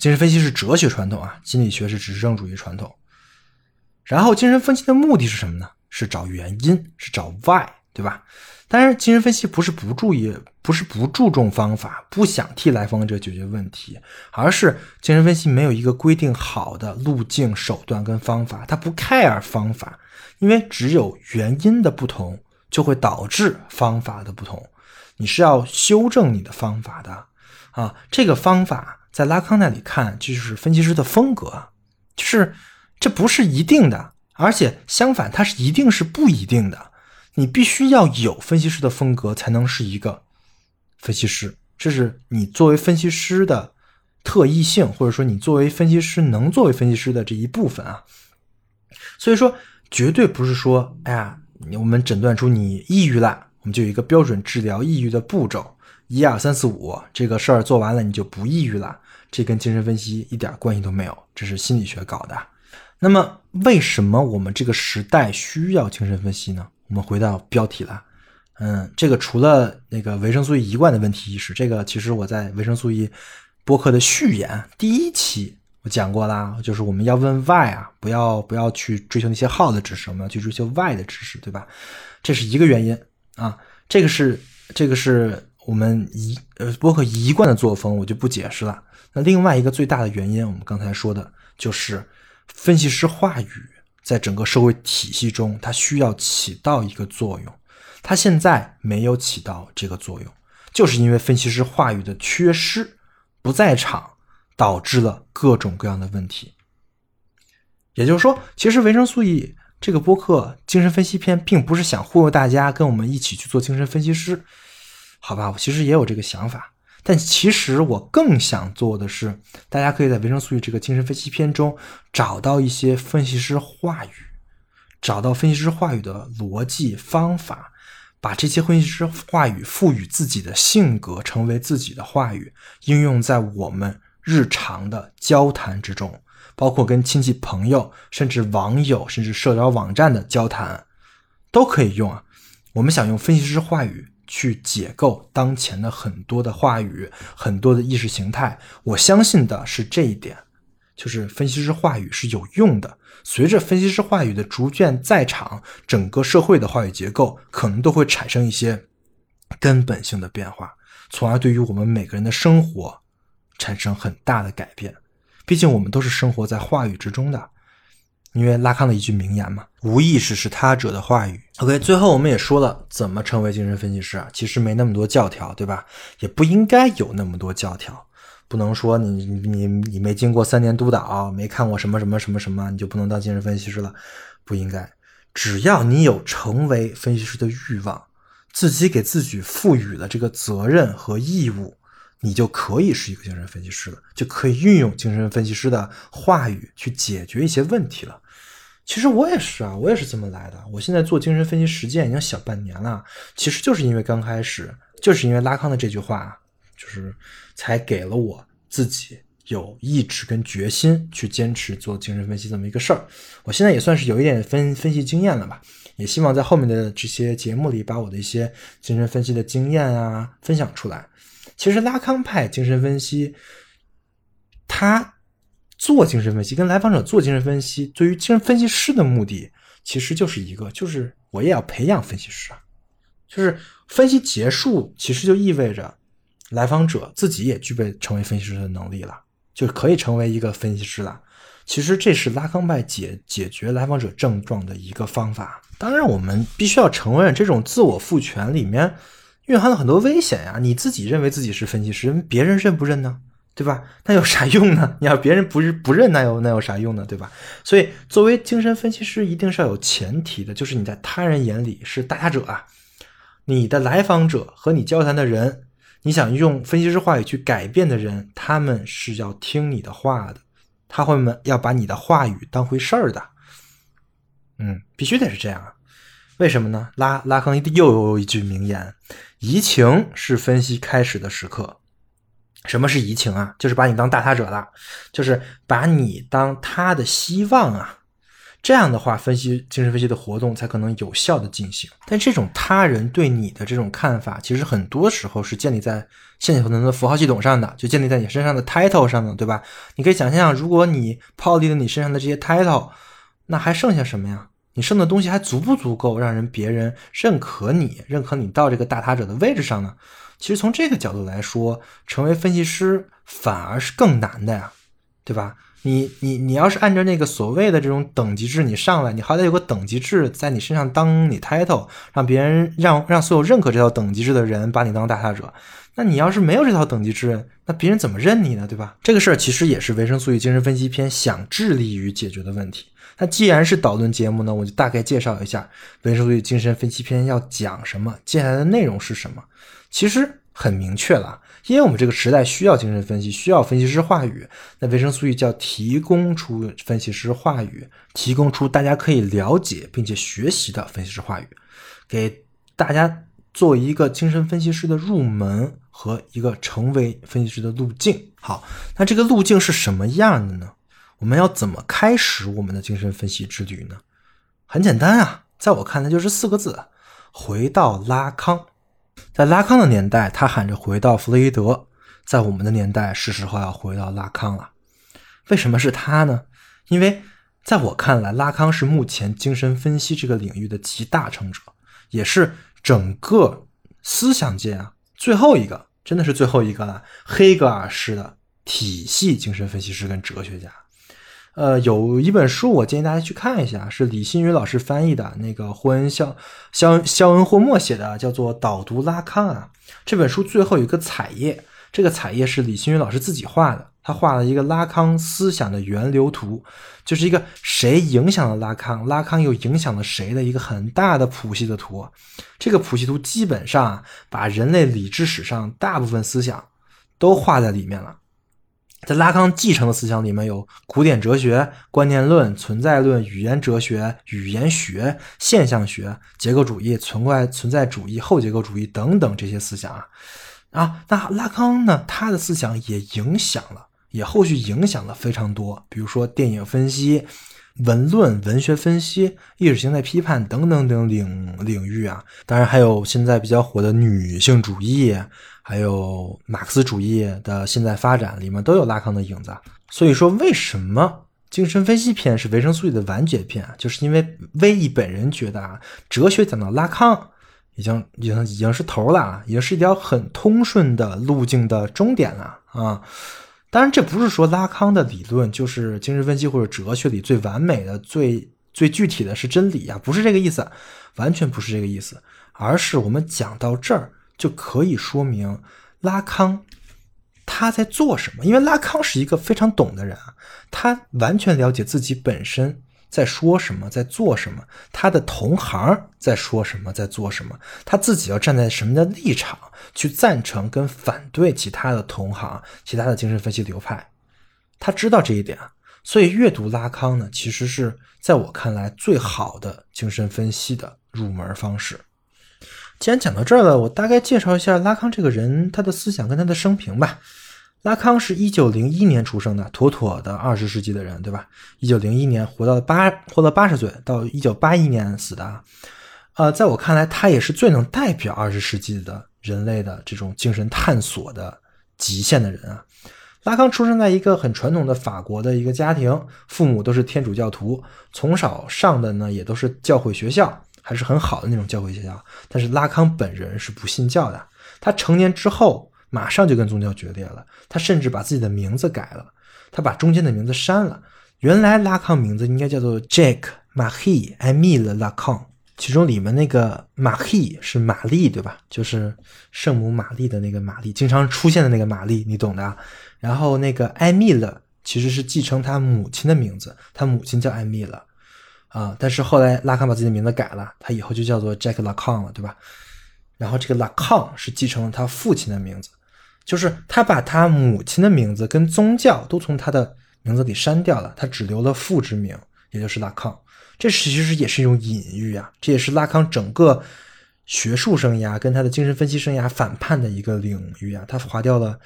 Speaker 1: 精神分析是哲学传统啊，心理学是实证主义传统。然后，精神分析的目的是什么呢？是找原因，是找 why，对吧？但是，精神分析不是不注意，不是不注重方法，不想替来访者解决问题，而是精神分析没有一个规定好的路径、手段跟方法，它不 care 方法，因为只有原因的不同。就会导致方法的不同，你是要修正你的方法的啊。这个方法在拉康那里看，就是分析师的风格，就是这不是一定的，而且相反，它是一定是不一定的。你必须要有分析师的风格，才能是一个分析师，这是你作为分析师的特异性，或者说你作为分析师能作为分析师的这一部分啊。所以说，绝对不是说，哎呀。我们诊断出你抑郁了，我们就有一个标准治疗抑郁的步骤，一二三四五，这个事儿做完了你就不抑郁了。这跟精神分析一点关系都没有，这是心理学搞的。那么为什么我们这个时代需要精神分析呢？我们回到标题了，嗯，这个除了那个维生素 E 一贯的问题意识，这个其实我在维生素 E 播客的序言第一期。我讲过啦，就是我们要问 why 啊，不要不要去追求那些 how 的知识，我们要去追求 why 的知识，对吧？这是一个原因啊，这个是这个是我们一呃播客一贯的作风，我就不解释了。那另外一个最大的原因，我们刚才说的就是分析师话语在整个社会体系中，它需要起到一个作用，它现在没有起到这个作用，就是因为分析师话语的缺失，不在场。导致了各种各样的问题。也就是说，其实维生素 E 这个播客精神分析篇，并不是想忽悠大家跟我们一起去做精神分析师。好吧，我其实也有这个想法。但其实我更想做的是，大家可以在维生素 E 这个精神分析篇中找到一些分析师话语，找到分析师话语的逻辑方法，把这些分析师话语赋予自己的性格，成为自己的话语，应用在我们日常的交谈之中，包括跟亲戚朋友，甚至网友，甚至社交网站的交谈，都可以用啊。我们想用分析师话语。去解构当前的很多的话语，很多的意识形态。我相信的是这一点，就是分析师话语是有用的。随着分析师话语的逐渐在场，整个社会的话语结构可能都会产生一些根本性的变化，从而对于我们每个人的生活产生很大的改变。毕竟我们都是生活在话语之中的。因为拉康的一句名言嘛，无意识是他者的话语。OK，最后我们也说了怎么成为精神分析师啊，其实没那么多教条，对吧？也不应该有那么多教条，不能说你你你没经过三年督导，没看过什么什么什么什么，你就不能当精神分析师了，不应该。只要你有成为分析师的欲望，自己给自己赋予了这个责任和义务。你就可以是一个精神分析师了，就可以运用精神分析师的话语去解决一些问题了。其实我也是啊，我也是这么来的。我现在做精神分析实践已经小半年了，其实就是因为刚开始，就是因为拉康的这句话，就是才给了我自己有意志跟决心去坚持做精神分析这么一个事儿。我现在也算是有一点分分析经验了吧，也希望在后面的这些节目里把我的一些精神分析的经验啊分享出来。其实拉康派精神分析，他做精神分析跟来访者做精神分析，对于精神分析师的目的其实就是一个，就是我也要培养分析师啊。就是分析结束，其实就意味着来访者自己也具备成为分析师的能力了，就可以成为一个分析师了。其实这是拉康派解解决来访者症状的一个方法。当然，我们必须要承认，这种自我赋权里面。蕴含了很多危险呀！你自己认为自己是分析师，别人认不认呢？对吧？那有啥用呢？你要别人不是不认，那有那有啥用呢？对吧？所以，作为精神分析师，一定是要有前提的，就是你在他人眼里是大家者啊。你的来访者和你交谈的人，你想用分析师话语去改变的人，他们是要听你的话的，他会们要把你的话语当回事儿的。嗯，必须得是这样啊。为什么呢？拉拉康又有一句名言：“移情是分析开始的时刻。”什么是移情啊？就是把你当大他者了，就是把你当他的希望啊。这样的话，分析精神分析的活动才可能有效的进行。但这种他人对你的这种看法，其实很多时候是建立在现有的符号系统上的，就建立在你身上的 title 上的，对吧？你可以想象，如果你抛离了你身上的这些 title，那还剩下什么呀？你剩的东西还足不足够让人别人认可你，认可你到这个大他者的位置上呢？其实从这个角度来说，成为分析师反而是更难的呀，对吧？你你你要是按照那个所谓的这种等级制，你上来，你好歹有个等级制在你身上当你 title，让别人让让所有认可这套等级制的人把你当大他者。那你要是没有这套等级制，那别人怎么认你呢？对吧？这个事儿其实也是维生素与精神分析篇想致力于解决的问题。那既然是导论节目呢，我就大概介绍一下维生素与精神分析篇要讲什么，接下来的内容是什么。其实很明确了，因为我们这个时代需要精神分析，需要分析师话语。那维生素 E 叫提供出分析师话语，提供出大家可以了解并且学习的分析师话语，给大家做一个精神分析师的入门和一个成为分析师的路径。好，那这个路径是什么样的呢？我们要怎么开始我们的精神分析之旅呢？很简单啊，在我看来就是四个字：回到拉康。在拉康的年代，他喊着回到弗洛伊德；在我们的年代，是时候要回到拉康了。为什么是他呢？因为在我看来，拉康是目前精神分析这个领域的集大成者，也是整个思想界啊最后一个，真的是最后一个了。黑格尔式的体系精神分析师跟哲学家。呃，有一本书，我建议大家去看一下，是李新宇老师翻译的，那个霍恩肖肖肖恩霍默写的，叫做《导读拉康》啊。这本书最后有一个彩页，这个彩页是李新宇老师自己画的，他画了一个拉康思想的源流图，就是一个谁影响了拉康，拉康又影响了谁的一个很大的谱系的图。这个谱系图基本上把人类理智史上大部分思想都画在里面了。在拉康继承的思想里面有古典哲学、观念论、存在论、语言哲学、语言学、现象学、结构主义、存在存在主义、后结构主义等等这些思想啊。啊，那拉康呢？他的思想也影响了。也后续影响了非常多，比如说电影分析、文论、文学分析、意识形态批判等等等领领域啊。当然还有现在比较火的女性主义，还有马克思主义的现在发展里面都有拉康的影子。所以说，为什么精神分析篇是维生素 E 的完结篇？就是因为威毅本人觉得啊，哲学讲到拉康已经已经已经是头了，已经是一条很通顺的路径的终点了啊。当然，这不是说拉康的理论就是精神分析或者哲学里最完美的、最最具体的是真理啊，不是这个意思，完全不是这个意思，而是我们讲到这儿就可以说明拉康他在做什么，因为拉康是一个非常懂的人啊，他完全了解自己本身在说什么，在做什么，他的同行在说什么，在做什么，他自己要站在什么的立场去赞成跟反对其他的同行、其他的精神分析流派，他知道这一点，所以阅读拉康呢，其实是在我看来最好的精神分析的入门方式。既然讲到这儿了，我大概介绍一下拉康这个人，他的思想跟他的生平吧。拉康是一九零一年出生的，妥妥的二十世纪的人，对吧？一九零一年活到八，活到八十岁，到一九八一年死的。呃，在我看来，他也是最能代表二十世纪的人类的这种精神探索的极限的人啊。拉康出生在一个很传统的法国的一个家庭，父母都是天主教徒，从小上的呢也都是教会学校，还是很好的那种教会学校。但是拉康本人是不信教的，他成年之后。马上就跟宗教决裂了，他甚至把自己的名字改了，他把中间的名字删了。原来拉康名字应该叫做 Jack Marie Emile Lacan，其中里面那个 Marie 是玛丽，对吧？就是圣母玛丽的那个玛丽，经常出现的那个玛丽，你懂的。然后那个 Emil 其实是继承他母亲的名字，他母亲叫 Emil，啊，但是后来拉康把自己的名字改了，他以后就叫做 Jack Lacan 了，对吧？然后这个 Lacan 是继承了他父亲的名字。就是他把他母亲的名字跟宗教都从他的名字里删掉了，他只留了父之名，也就是拉康。这其实也是一种隐喻啊，这也是拉康整个学术生涯跟他的精神分析生涯反叛的一个领域啊。他划掉了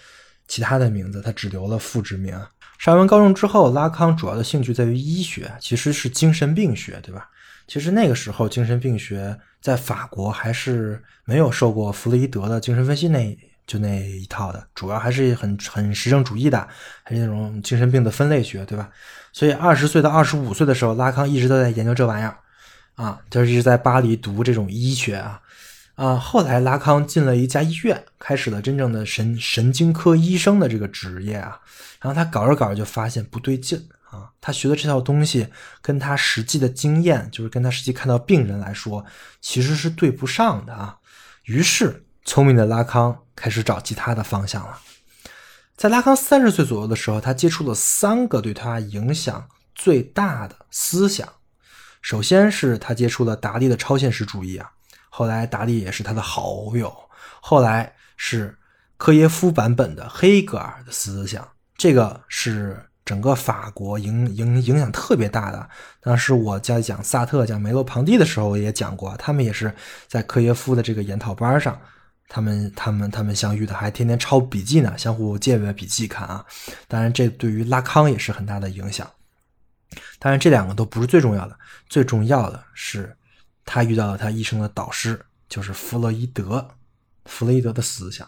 Speaker 1: 其他的名字，他只留了父之名。上完高中之后，拉康主要的兴趣在于医学，其实是精神病学，对吧？其实那个时候精神病学在法国还是没有受过弗洛伊德的精神分析那。就那一套的，主要还是很很实证主义的，还是那种精神病的分类学，对吧？所以二十岁到二十五岁的时候，拉康一直都在研究这玩意儿，啊，就是一直在巴黎读这种医学啊，啊，后来拉康进了一家医院，开始了真正的神神经科医生的这个职业啊，然后他搞着搞着就发现不对劲啊，他学的这套东西跟他实际的经验，就是跟他实际看到病人来说，其实是对不上的啊，于是聪明的拉康。开始找其他的方向了。在拉康三十岁左右的时候，他接触了三个对他影响最大的思想。首先是他接触了达利的超现实主义啊，后来达利也是他的好友。后来是科耶夫版本的黑格尔的思想，这个是整个法国影影影响特别大的。当时我在讲萨特、讲梅洛庞蒂的时候也讲过，他们也是在科耶夫的这个研讨班上。他们他们他们相遇的，还天天抄笔记呢，相互借阅笔记看啊。当然，这对于拉康也是很大的影响。当然，这两个都不是最重要的，最重要的是他遇到了他一生的导师，就是弗洛伊德。弗洛伊德的思想，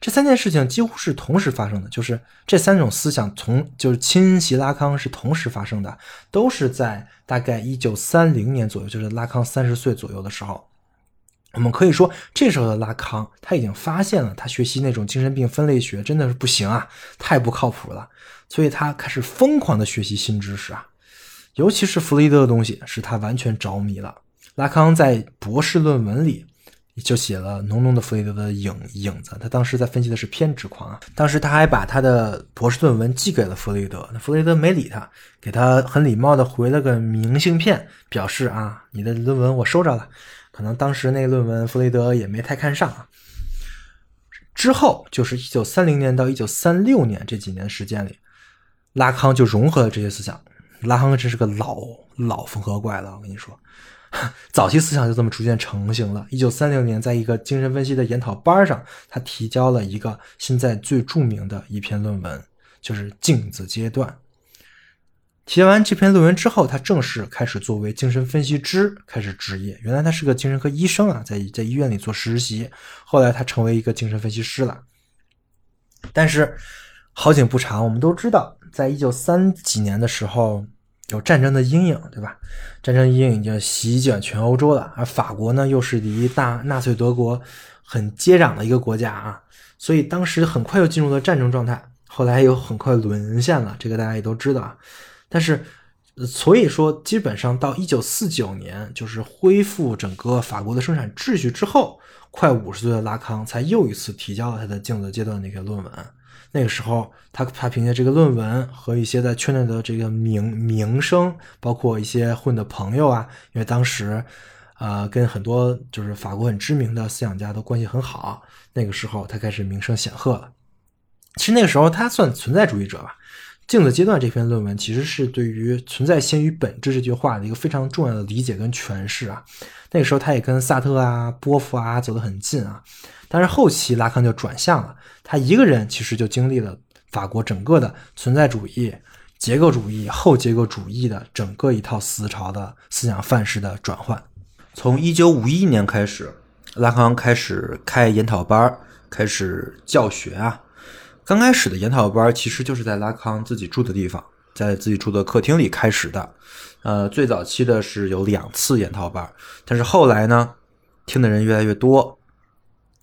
Speaker 1: 这三件事情几乎是同时发生的，就是这三种思想从就是侵袭拉康是同时发生的，都是在大概一九三零年左右，就是拉康三十岁左右的时候。我们可以说，这时候的拉康他已经发现了，他学习那种精神病分类学真的是不行啊，太不靠谱了。所以他开始疯狂的学习新知识啊，尤其是弗洛伊德的东西，使他完全着迷了。拉康在博士论文里就写了浓浓的弗雷德的影影子。他当时在分析的是偏执狂啊。当时他还把他的博士论文寄给了弗雷德，那弗雷德没理他，给他很礼貌的回了个明信片，表示啊，你的论文我收着了。可能当时那个论文弗雷德也没太看上啊。之后就是一九三零年到一九三六年这几年时间里，拉康就融合了这些思想。拉康真是个老老缝合怪了，我跟你说。早期思想就这么逐渐成型了。一九三六年，在一个精神分析的研讨班上，他提交了一个现在最著名的一篇论文，就是镜子阶段。写完这篇论文之后，他正式开始作为精神分析师开始执业。原来他是个精神科医生啊，在在医院里做实习。后来他成为一个精神分析师了。但是好景不长，我们都知道，在一九三几年的时候。有战争的阴影，对吧？战争阴影已经席卷全欧洲了，而法国呢，又是离大纳粹德国很接壤的一个国家啊，所以当时很快又进入了战争状态。后来又很快沦陷了，这个大家也都知道啊。但是，所以说，基本上到一九四九年，就是恢复整个法国的生产秩序之后，快五十岁的拉康才又一次提交了他的镜子阶段那篇论文。那个时候，他他凭借这个论文和一些在圈内的这个名名声，包括一些混的朋友啊，因为当时，啊，跟很多就是法国很知名的思想家都关系很好。那个时候，他开始名声显赫了。其实那个时候，他算存在主义者吧。镜子阶段这篇论文其实是对于“存在先于本质”这句话的一个非常重要的理解跟诠释啊。那个时候，他也跟萨特啊、波伏啊走得很近啊。但是后期拉康就转向了，他一个人其实就经历了法国整个的存在主义、结构主义、后结构主义的整个一套思潮的思想范式的转换。从一九五一年开始，拉康开始开研讨班，开始教学啊。刚开始的研讨班其实就是在拉康自己住的地方，在自己住的客厅里开始的。呃，最早期的是有两次研讨班，但是后来呢，听的人越来越多。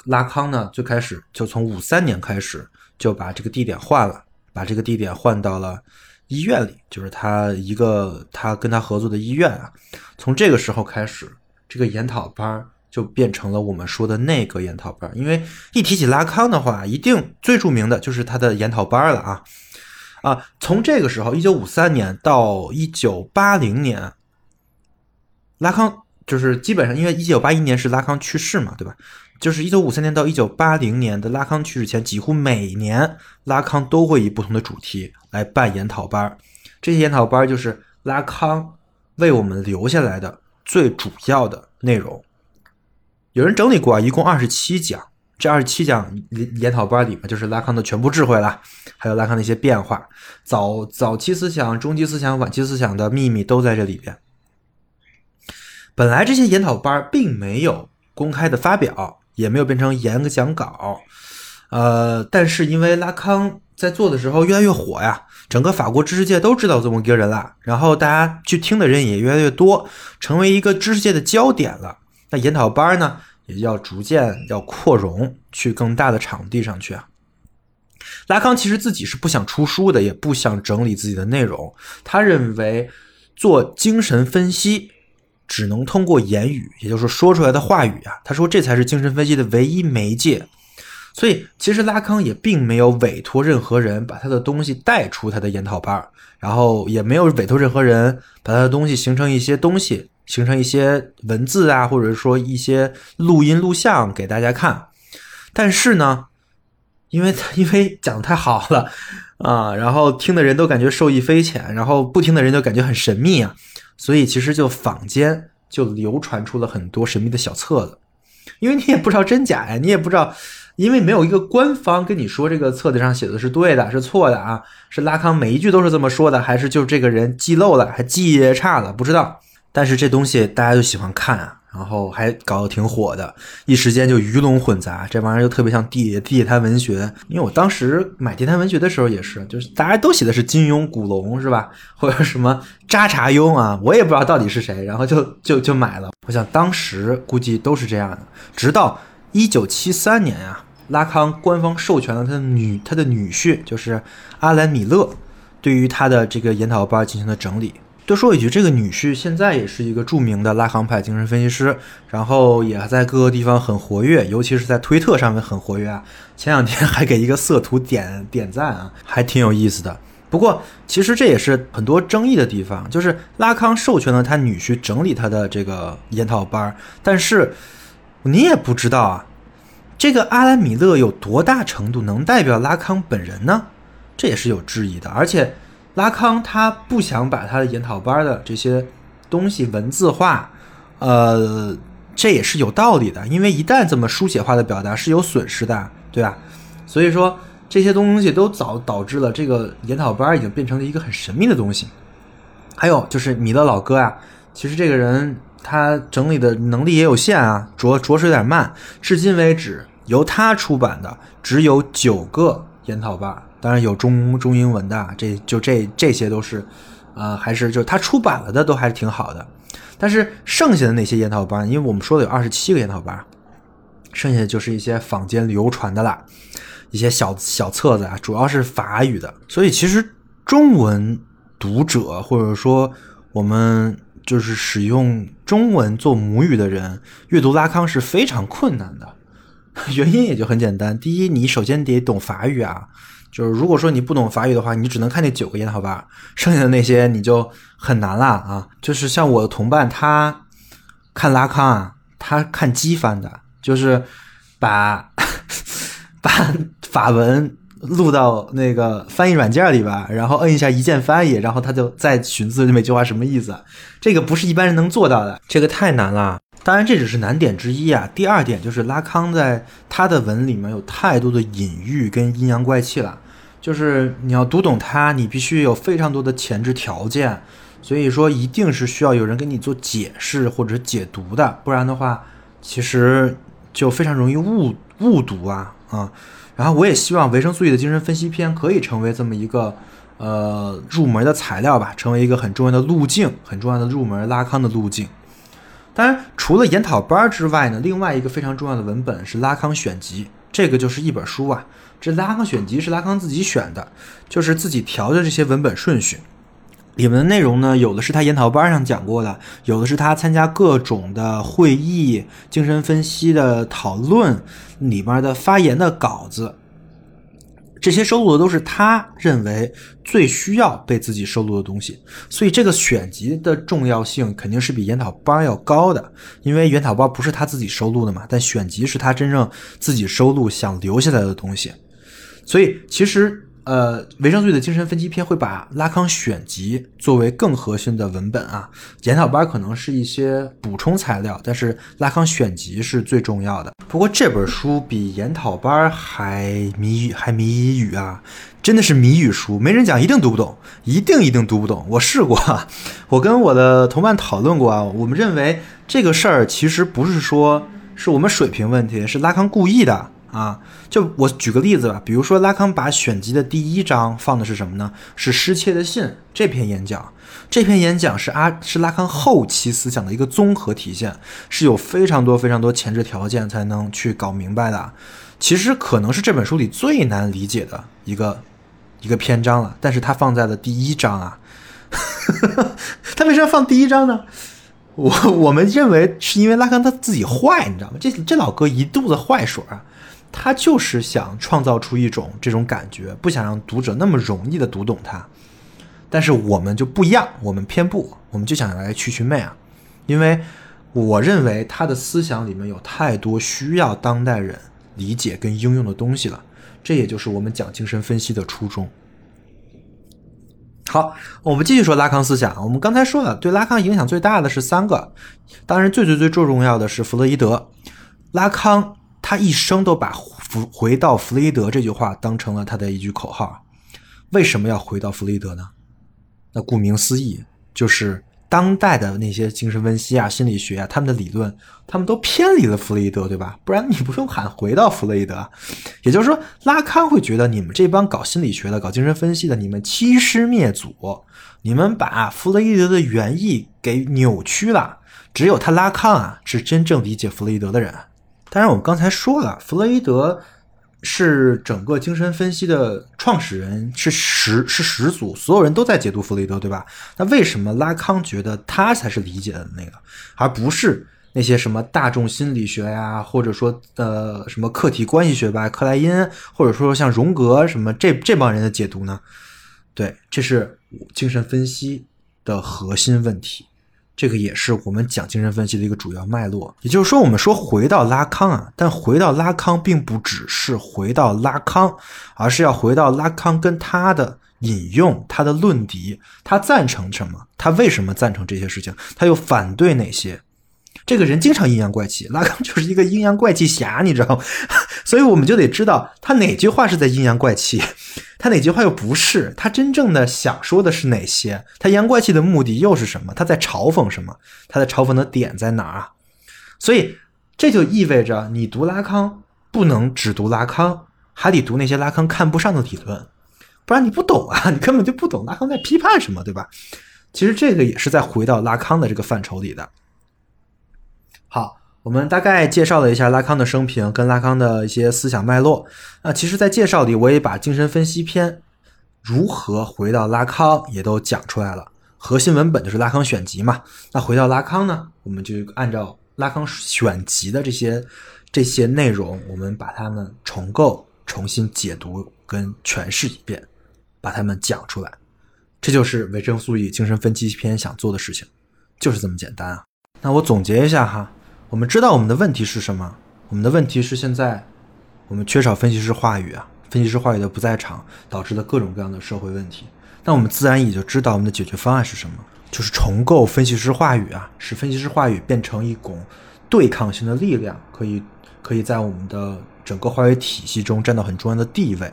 Speaker 1: 拉康呢，最开始就从五三年开始就把这个地点换了，把这个地点换到了医院里，就是他一个他跟他合作的医院啊。从这个时候开始，这个研讨班就变成了我们说的那个研讨班。因为一提起拉康的话，一定最著名的就是他的研讨班了啊啊！从这个时候，一九五三年到一九八零年，拉康就是基本上，因为一九八一年是拉康去世嘛，对吧？就是一九五三年到一九八零年的拉康去世前，几乎每年拉康都会以不同的主题来办研讨班这些研讨班就是拉康为我们留下来的最主要的内容。有人整理过啊，一共二十七讲。这二十七讲研讨班里面，就是拉康的全部智慧了，还有拉康的一些变化，早早期思想、中期思想、晚期思想的秘密都在这里边。本来这些研讨班并没有公开的发表。也没有变成演讲稿，呃，但是因为拉康在做的时候越来越火呀，整个法国知识界都知道这么一个人了，然后大家去听的人也越来越多，成为一个知识界的焦点了。那研讨班呢，也要逐渐要扩容，去更大的场地上去啊。拉康其实自己是不想出书的，也不想整理自己的内容，他认为做精神分析。只能通过言语，也就是说出来的话语啊。他说这才是精神分析的唯一媒介。所以其实拉康也并没有委托任何人把他的东西带出他的研讨班，然后也没有委托任何人把他的东西形成一些东西，形成一些文字啊，或者说一些录音录像给大家看。但是呢，因为因为讲的太好了啊，然后听的人都感觉受益匪浅，然后不听的人就感觉很神秘啊。所以其实就坊间就流传出了很多神秘的小册子，因为你也不知道真假呀，你也不知道，因为没有一个官方跟你说这个册子上写的是对的，是错的啊，是拉康每一句都是这么说的，还是就这个人记漏了，还记差了，不知道。但是这东西大家就喜欢看啊。然后还搞得挺火的，一时间就鱼龙混杂，这玩意儿就特别像地地摊文学。因为我当时买地摊文学的时候也是，就是大家都写的是金庸、古龙，是吧？或者什么渣查庸啊，我也不知道到底是谁，然后就就就买了。我想当时估计都是这样的。直到一九七三年啊，拉康官方授权了他的女他的女婿，就是阿兰米勒，对于他的这个研讨班进行了整理。多说一句，这个女婿现在也是一个著名的拉康派精神分析师，然后也在各个地方很活跃，尤其是在推特上面很活跃啊。前两天还给一个色图点点赞啊，还挺有意思的。不过，其实这也是很多争议的地方，就是拉康授权了他女婿整理他的这个研讨班，但是你也不知道啊，这个阿兰米勒有多大程度能代表拉康本人呢？这也是有质疑的。而且，拉康他不想把他的研讨班的这些东西文字化，呃，这也是有道理的，因为一旦这么书写化的表达是有损失的，对吧？所以说。这些东西都导导致了这个研讨班已经变成了一个很神秘的东西。还有就是米勒老哥啊，其实这个人他整理的能力也有限啊，着着实有点慢。至今为止，由他出版的只有九个研讨班，当然有中中英文的，这就这这些都是，呃，还是就他出版了的都还是挺好的。但是剩下的那些研讨班，因为我们说的有二十七个研讨班，剩下的就是一些坊间流传的啦。一些小小册子啊，主要是法语的，所以其实中文读者或者说我们就是使用中文做母语的人阅读拉康是非常困难的。原因也就很简单，第一，你首先得懂法语啊，就是如果说你不懂法语的话，你只能看那九个研讨班，剩下的那些你就很难了啊。就是像我的同伴，他看拉康啊，他看机翻的，就是把把。法文录到那个翻译软件里吧，然后摁一下一键翻译，然后他就再寻思这每句话什么意思。这个不是一般人能做到的，这个太难了。当然，这只是难点之一啊。第二点就是拉康在他的文里面有太多的隐喻跟阴阳怪气了，就是你要读懂它，你必须有非常多的前置条件，所以说一定是需要有人给你做解释或者解读的，不然的话，其实就非常容易误误读啊啊。然后我也希望维生素 E 的精神分析篇可以成为这么一个呃入门的材料吧，成为一个很重要的路径，很重要的入门拉康的路径。当然，除了研讨班之外呢，另外一个非常重要的文本是拉康选集，这个就是一本书啊。这拉康选集是拉康自己选的，就是自己调的这些文本顺序。里面的内容呢，有的是他研讨班上讲过的，有的是他参加各种的会议、精神分析的讨论里面的发言的稿子。这些收录的都是他认为最需要被自己收录的东西，所以这个选集的重要性肯定是比研讨班要高的。因为研讨班不是他自己收录的嘛，但选集是他真正自己收录想留下来的东西，所以其实。呃，维生素的精神分析篇会把拉康选集作为更核心的文本啊，研讨班可能是一些补充材料，但是拉康选集是最重要的。不过这本书比研讨班还谜语，还谜语啊，真的是谜语书，没人讲一定读不懂，一定一定读不懂。我试过，我跟我的同伴讨论过啊，我们认为这个事儿其实不是说是我们水平问题，是拉康故意的。啊，就我举个例子吧，比如说拉康把选集的第一章放的是什么呢？是失窃的信这篇演讲。这篇演讲是阿是拉康后期思想的一个综合体现，是有非常多非常多前置条件才能去搞明白的。其实可能是这本书里最难理解的一个一个篇章了，但是他放在了第一章啊。他为什么要放第一章呢？我我们认为是因为拉康他自己坏，你知道吗？这这老哥一肚子坏水啊。他就是想创造出一种这种感觉，不想让读者那么容易的读懂他。但是我们就不一样，我们偏不，我们就想来去去妹啊！因为我认为他的思想里面有太多需要当代人理解跟应用的东西了。这也就是我们讲精神分析的初衷。好，我们继续说拉康思想。我们刚才说了，对拉康影响最大的是三个，当然最最最最重要的是弗洛伊德。拉康。他一生都把“回回到弗洛伊德”这句话当成了他的一句口号。为什么要回到弗洛伊德呢？那顾名思义，就是当代的那些精神分析啊、心理学啊，他们的理论，他们都偏离了弗洛伊德，对吧？不然你不用喊回到弗洛伊德。也就是说，拉康会觉得你们这帮搞心理学的、搞精神分析的，你们欺师灭祖，你们把弗洛伊德的原意给扭曲了。只有他拉康啊，是真正理解弗洛伊德的人。当然，我们刚才说了，弗洛伊德是整个精神分析的创始人，是始是始祖，所有人都在解读弗洛伊德，对吧？那为什么拉康觉得他才是理解的那个，而不是那些什么大众心理学呀，或者说呃什么客体关系学吧，克莱因，或者说像荣格什么这这帮人的解读呢？对，这是精神分析的核心问题。这个也是我们讲精神分析的一个主要脉络。也就是说，我们说回到拉康啊，但回到拉康并不只是回到拉康，而是要回到拉康跟他的引用、他的论敌，他赞成什么，他为什么赞成这些事情，他又反对哪些。这个人经常阴阳怪气，拉康 就是一个阴阳怪气侠，你知道吗？所以我们就得知道他哪句话是在阴阳怪气，他哪句话又不是，他真正的想说的是哪些？他阴阳怪气的目的又是什么？他在嘲讽什么？他的嘲讽的点在哪儿啊？所以这就意味着你读拉康不能只读拉康，还得读那些拉康看不上的理论，不然你不懂啊，你根本就不懂拉康在批判什么，对吧？其实这个也是在回到拉康的这个范畴里的。好，我们大概介绍了一下拉康的生平跟拉康的一些思想脉络。那其实，在介绍里，我也把精神分析篇如何回到拉康也都讲出来了。核心文本就是拉康选集嘛。那回到拉康呢，我们就按照拉康选集的这些这些内容，我们把它们重构、重新解读跟诠释一遍，把它们讲出来。这就是维生素 E 精神分析篇想做的事情，就是这么简单啊。那我总结一下哈。我们知道我们的问题是什么？我们的问题是现在我们缺少分析师话语啊，分析师话语的不在场导致的各种各样的社会问题。那我们自然也就知道我们的解决方案是什么，就是重构分析师话语啊，使分析师话语变成一种对抗性的力量，可以可以在我们的整个话语体系中占到很重要的地位。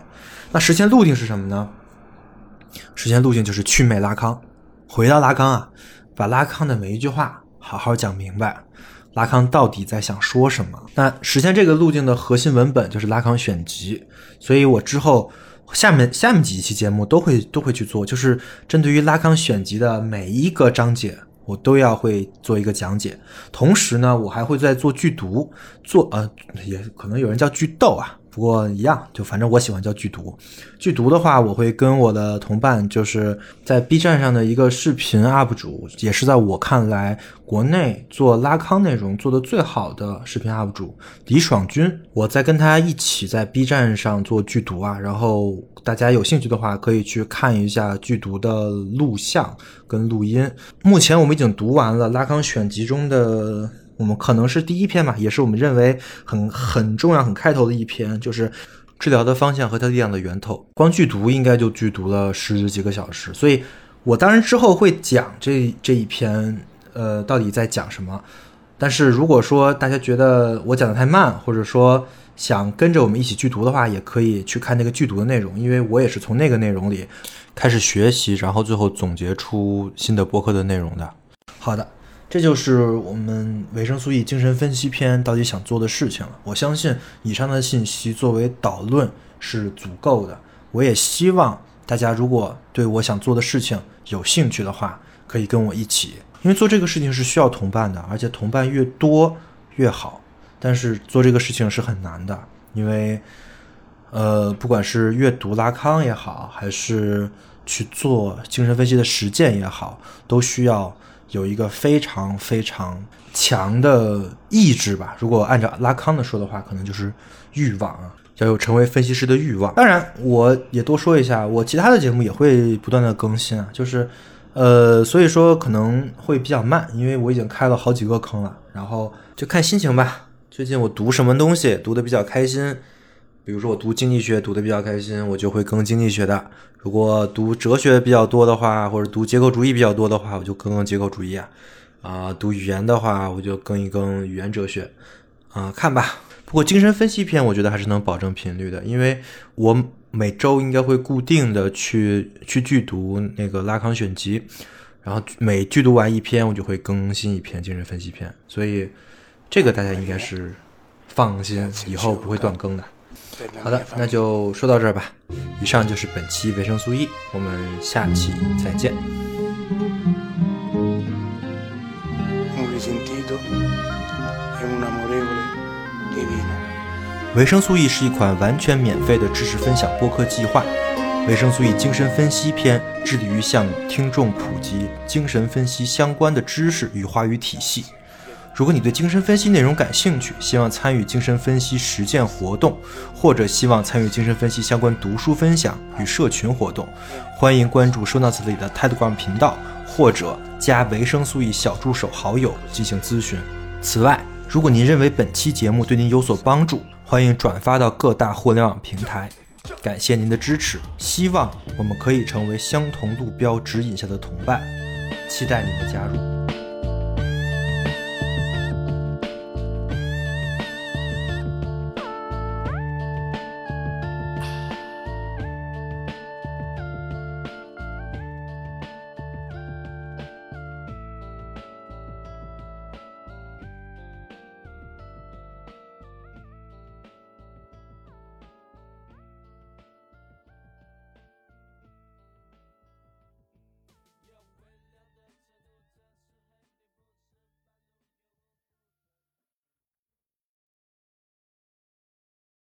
Speaker 1: 那实现路径是什么呢？实现路径就是祛魅拉康，回到拉康啊，把拉康的每一句话好好讲明白。拉康到底在想说什么？那实现这个路径的核心文本就是拉康选集，所以我之后下面下面几期节目都会都会去做，就是针对于拉康选集的每一个章节，我都要会做一个讲解。同时呢，我还会在做剧毒，做呃，也可能有人叫剧斗啊。不过一样，就反正我喜欢叫剧毒。剧毒的话，我会跟我的同伴，就是在 B 站上的一个视频 UP 主，也是在我看来国内做拉康内容做的最好的视频 UP 主李爽君。我在跟他一起在 B 站上做剧毒啊，然后大家有兴趣的话，可以去看一下剧毒的录像跟录音。目前我们已经读完了拉康选集中的。我们可能是第一篇吧，也是我们认为很很重要、很开头的一篇，就是治疗的方向和它力量的源头。光剧读应该就剧读了十几个小时，所以我当然之后会讲这这一篇，呃，到底在讲什么。但是如果说大家觉得我讲的太慢，或者说想跟着我们一起剧读的话，也可以去看那个剧读的内容，因为我也是从那个内容里开始学习，然后最后总结出新的播客的内容的。好的。这就是我们维生素 E 精神分析篇到底想做的事情了。我相信以上的信息作为导论是足够的。我也希望大家如果对我想做的事情有兴趣的话，可以跟我一起，因为做这个事情是需要同伴的，而且同伴越多越好。但是做这个事情是很难的，因为呃，不管是阅读拉康也好，还是去做精神分析的实践也好，都需要。有一个非常非常强的意志吧。如果按照拉康的说的话，可能就是欲望啊，要有成为分析师的欲望。当然，我也多说一下，我其他的节目也会不断的更新啊。就是，呃，所以说可能会比较慢，因为我已经开了好几个坑了。然后就看心情吧。最近我读什么东西，读的比较开心。比如说我读经济学读的比较开心，我就会更经济学的；如果读哲学比较多的话，或者读结构主义比较多的话，我就更更结构主义啊。啊，读语言的话，我就更一更语言哲学。啊，看吧。不过精神分析篇，我觉得还是能保证频率的，因为我每周应该会固定的去去剧读那个拉康选集，然后每剧读完一篇，我就会更新一篇精神分析篇，所以这个大家应该是放心，以后不会断更的。好的，那就说到这儿吧。以上就是本期维生素 E，我们下期再见。
Speaker 2: E.
Speaker 1: 维生素 E 是一款完全免费的知识分享播客计划。维生素 E 精神分析篇致力于向听众普及精神分析相关的知识与话语体系。如果你对精神分析内容感兴趣，希望参与精神分析实践活动，或者希望参与精神分析相关读书分享与社群活动，欢迎关注收纳词里的 Telegram 频道，或者加维生素 E 小助手好友进行咨询。此外，如果您认为本期节目对您有所帮助，欢迎转发到各大互联网平台。感谢您的支持，希望我们可以成为相同路标指引下的同伴，期待您的加入。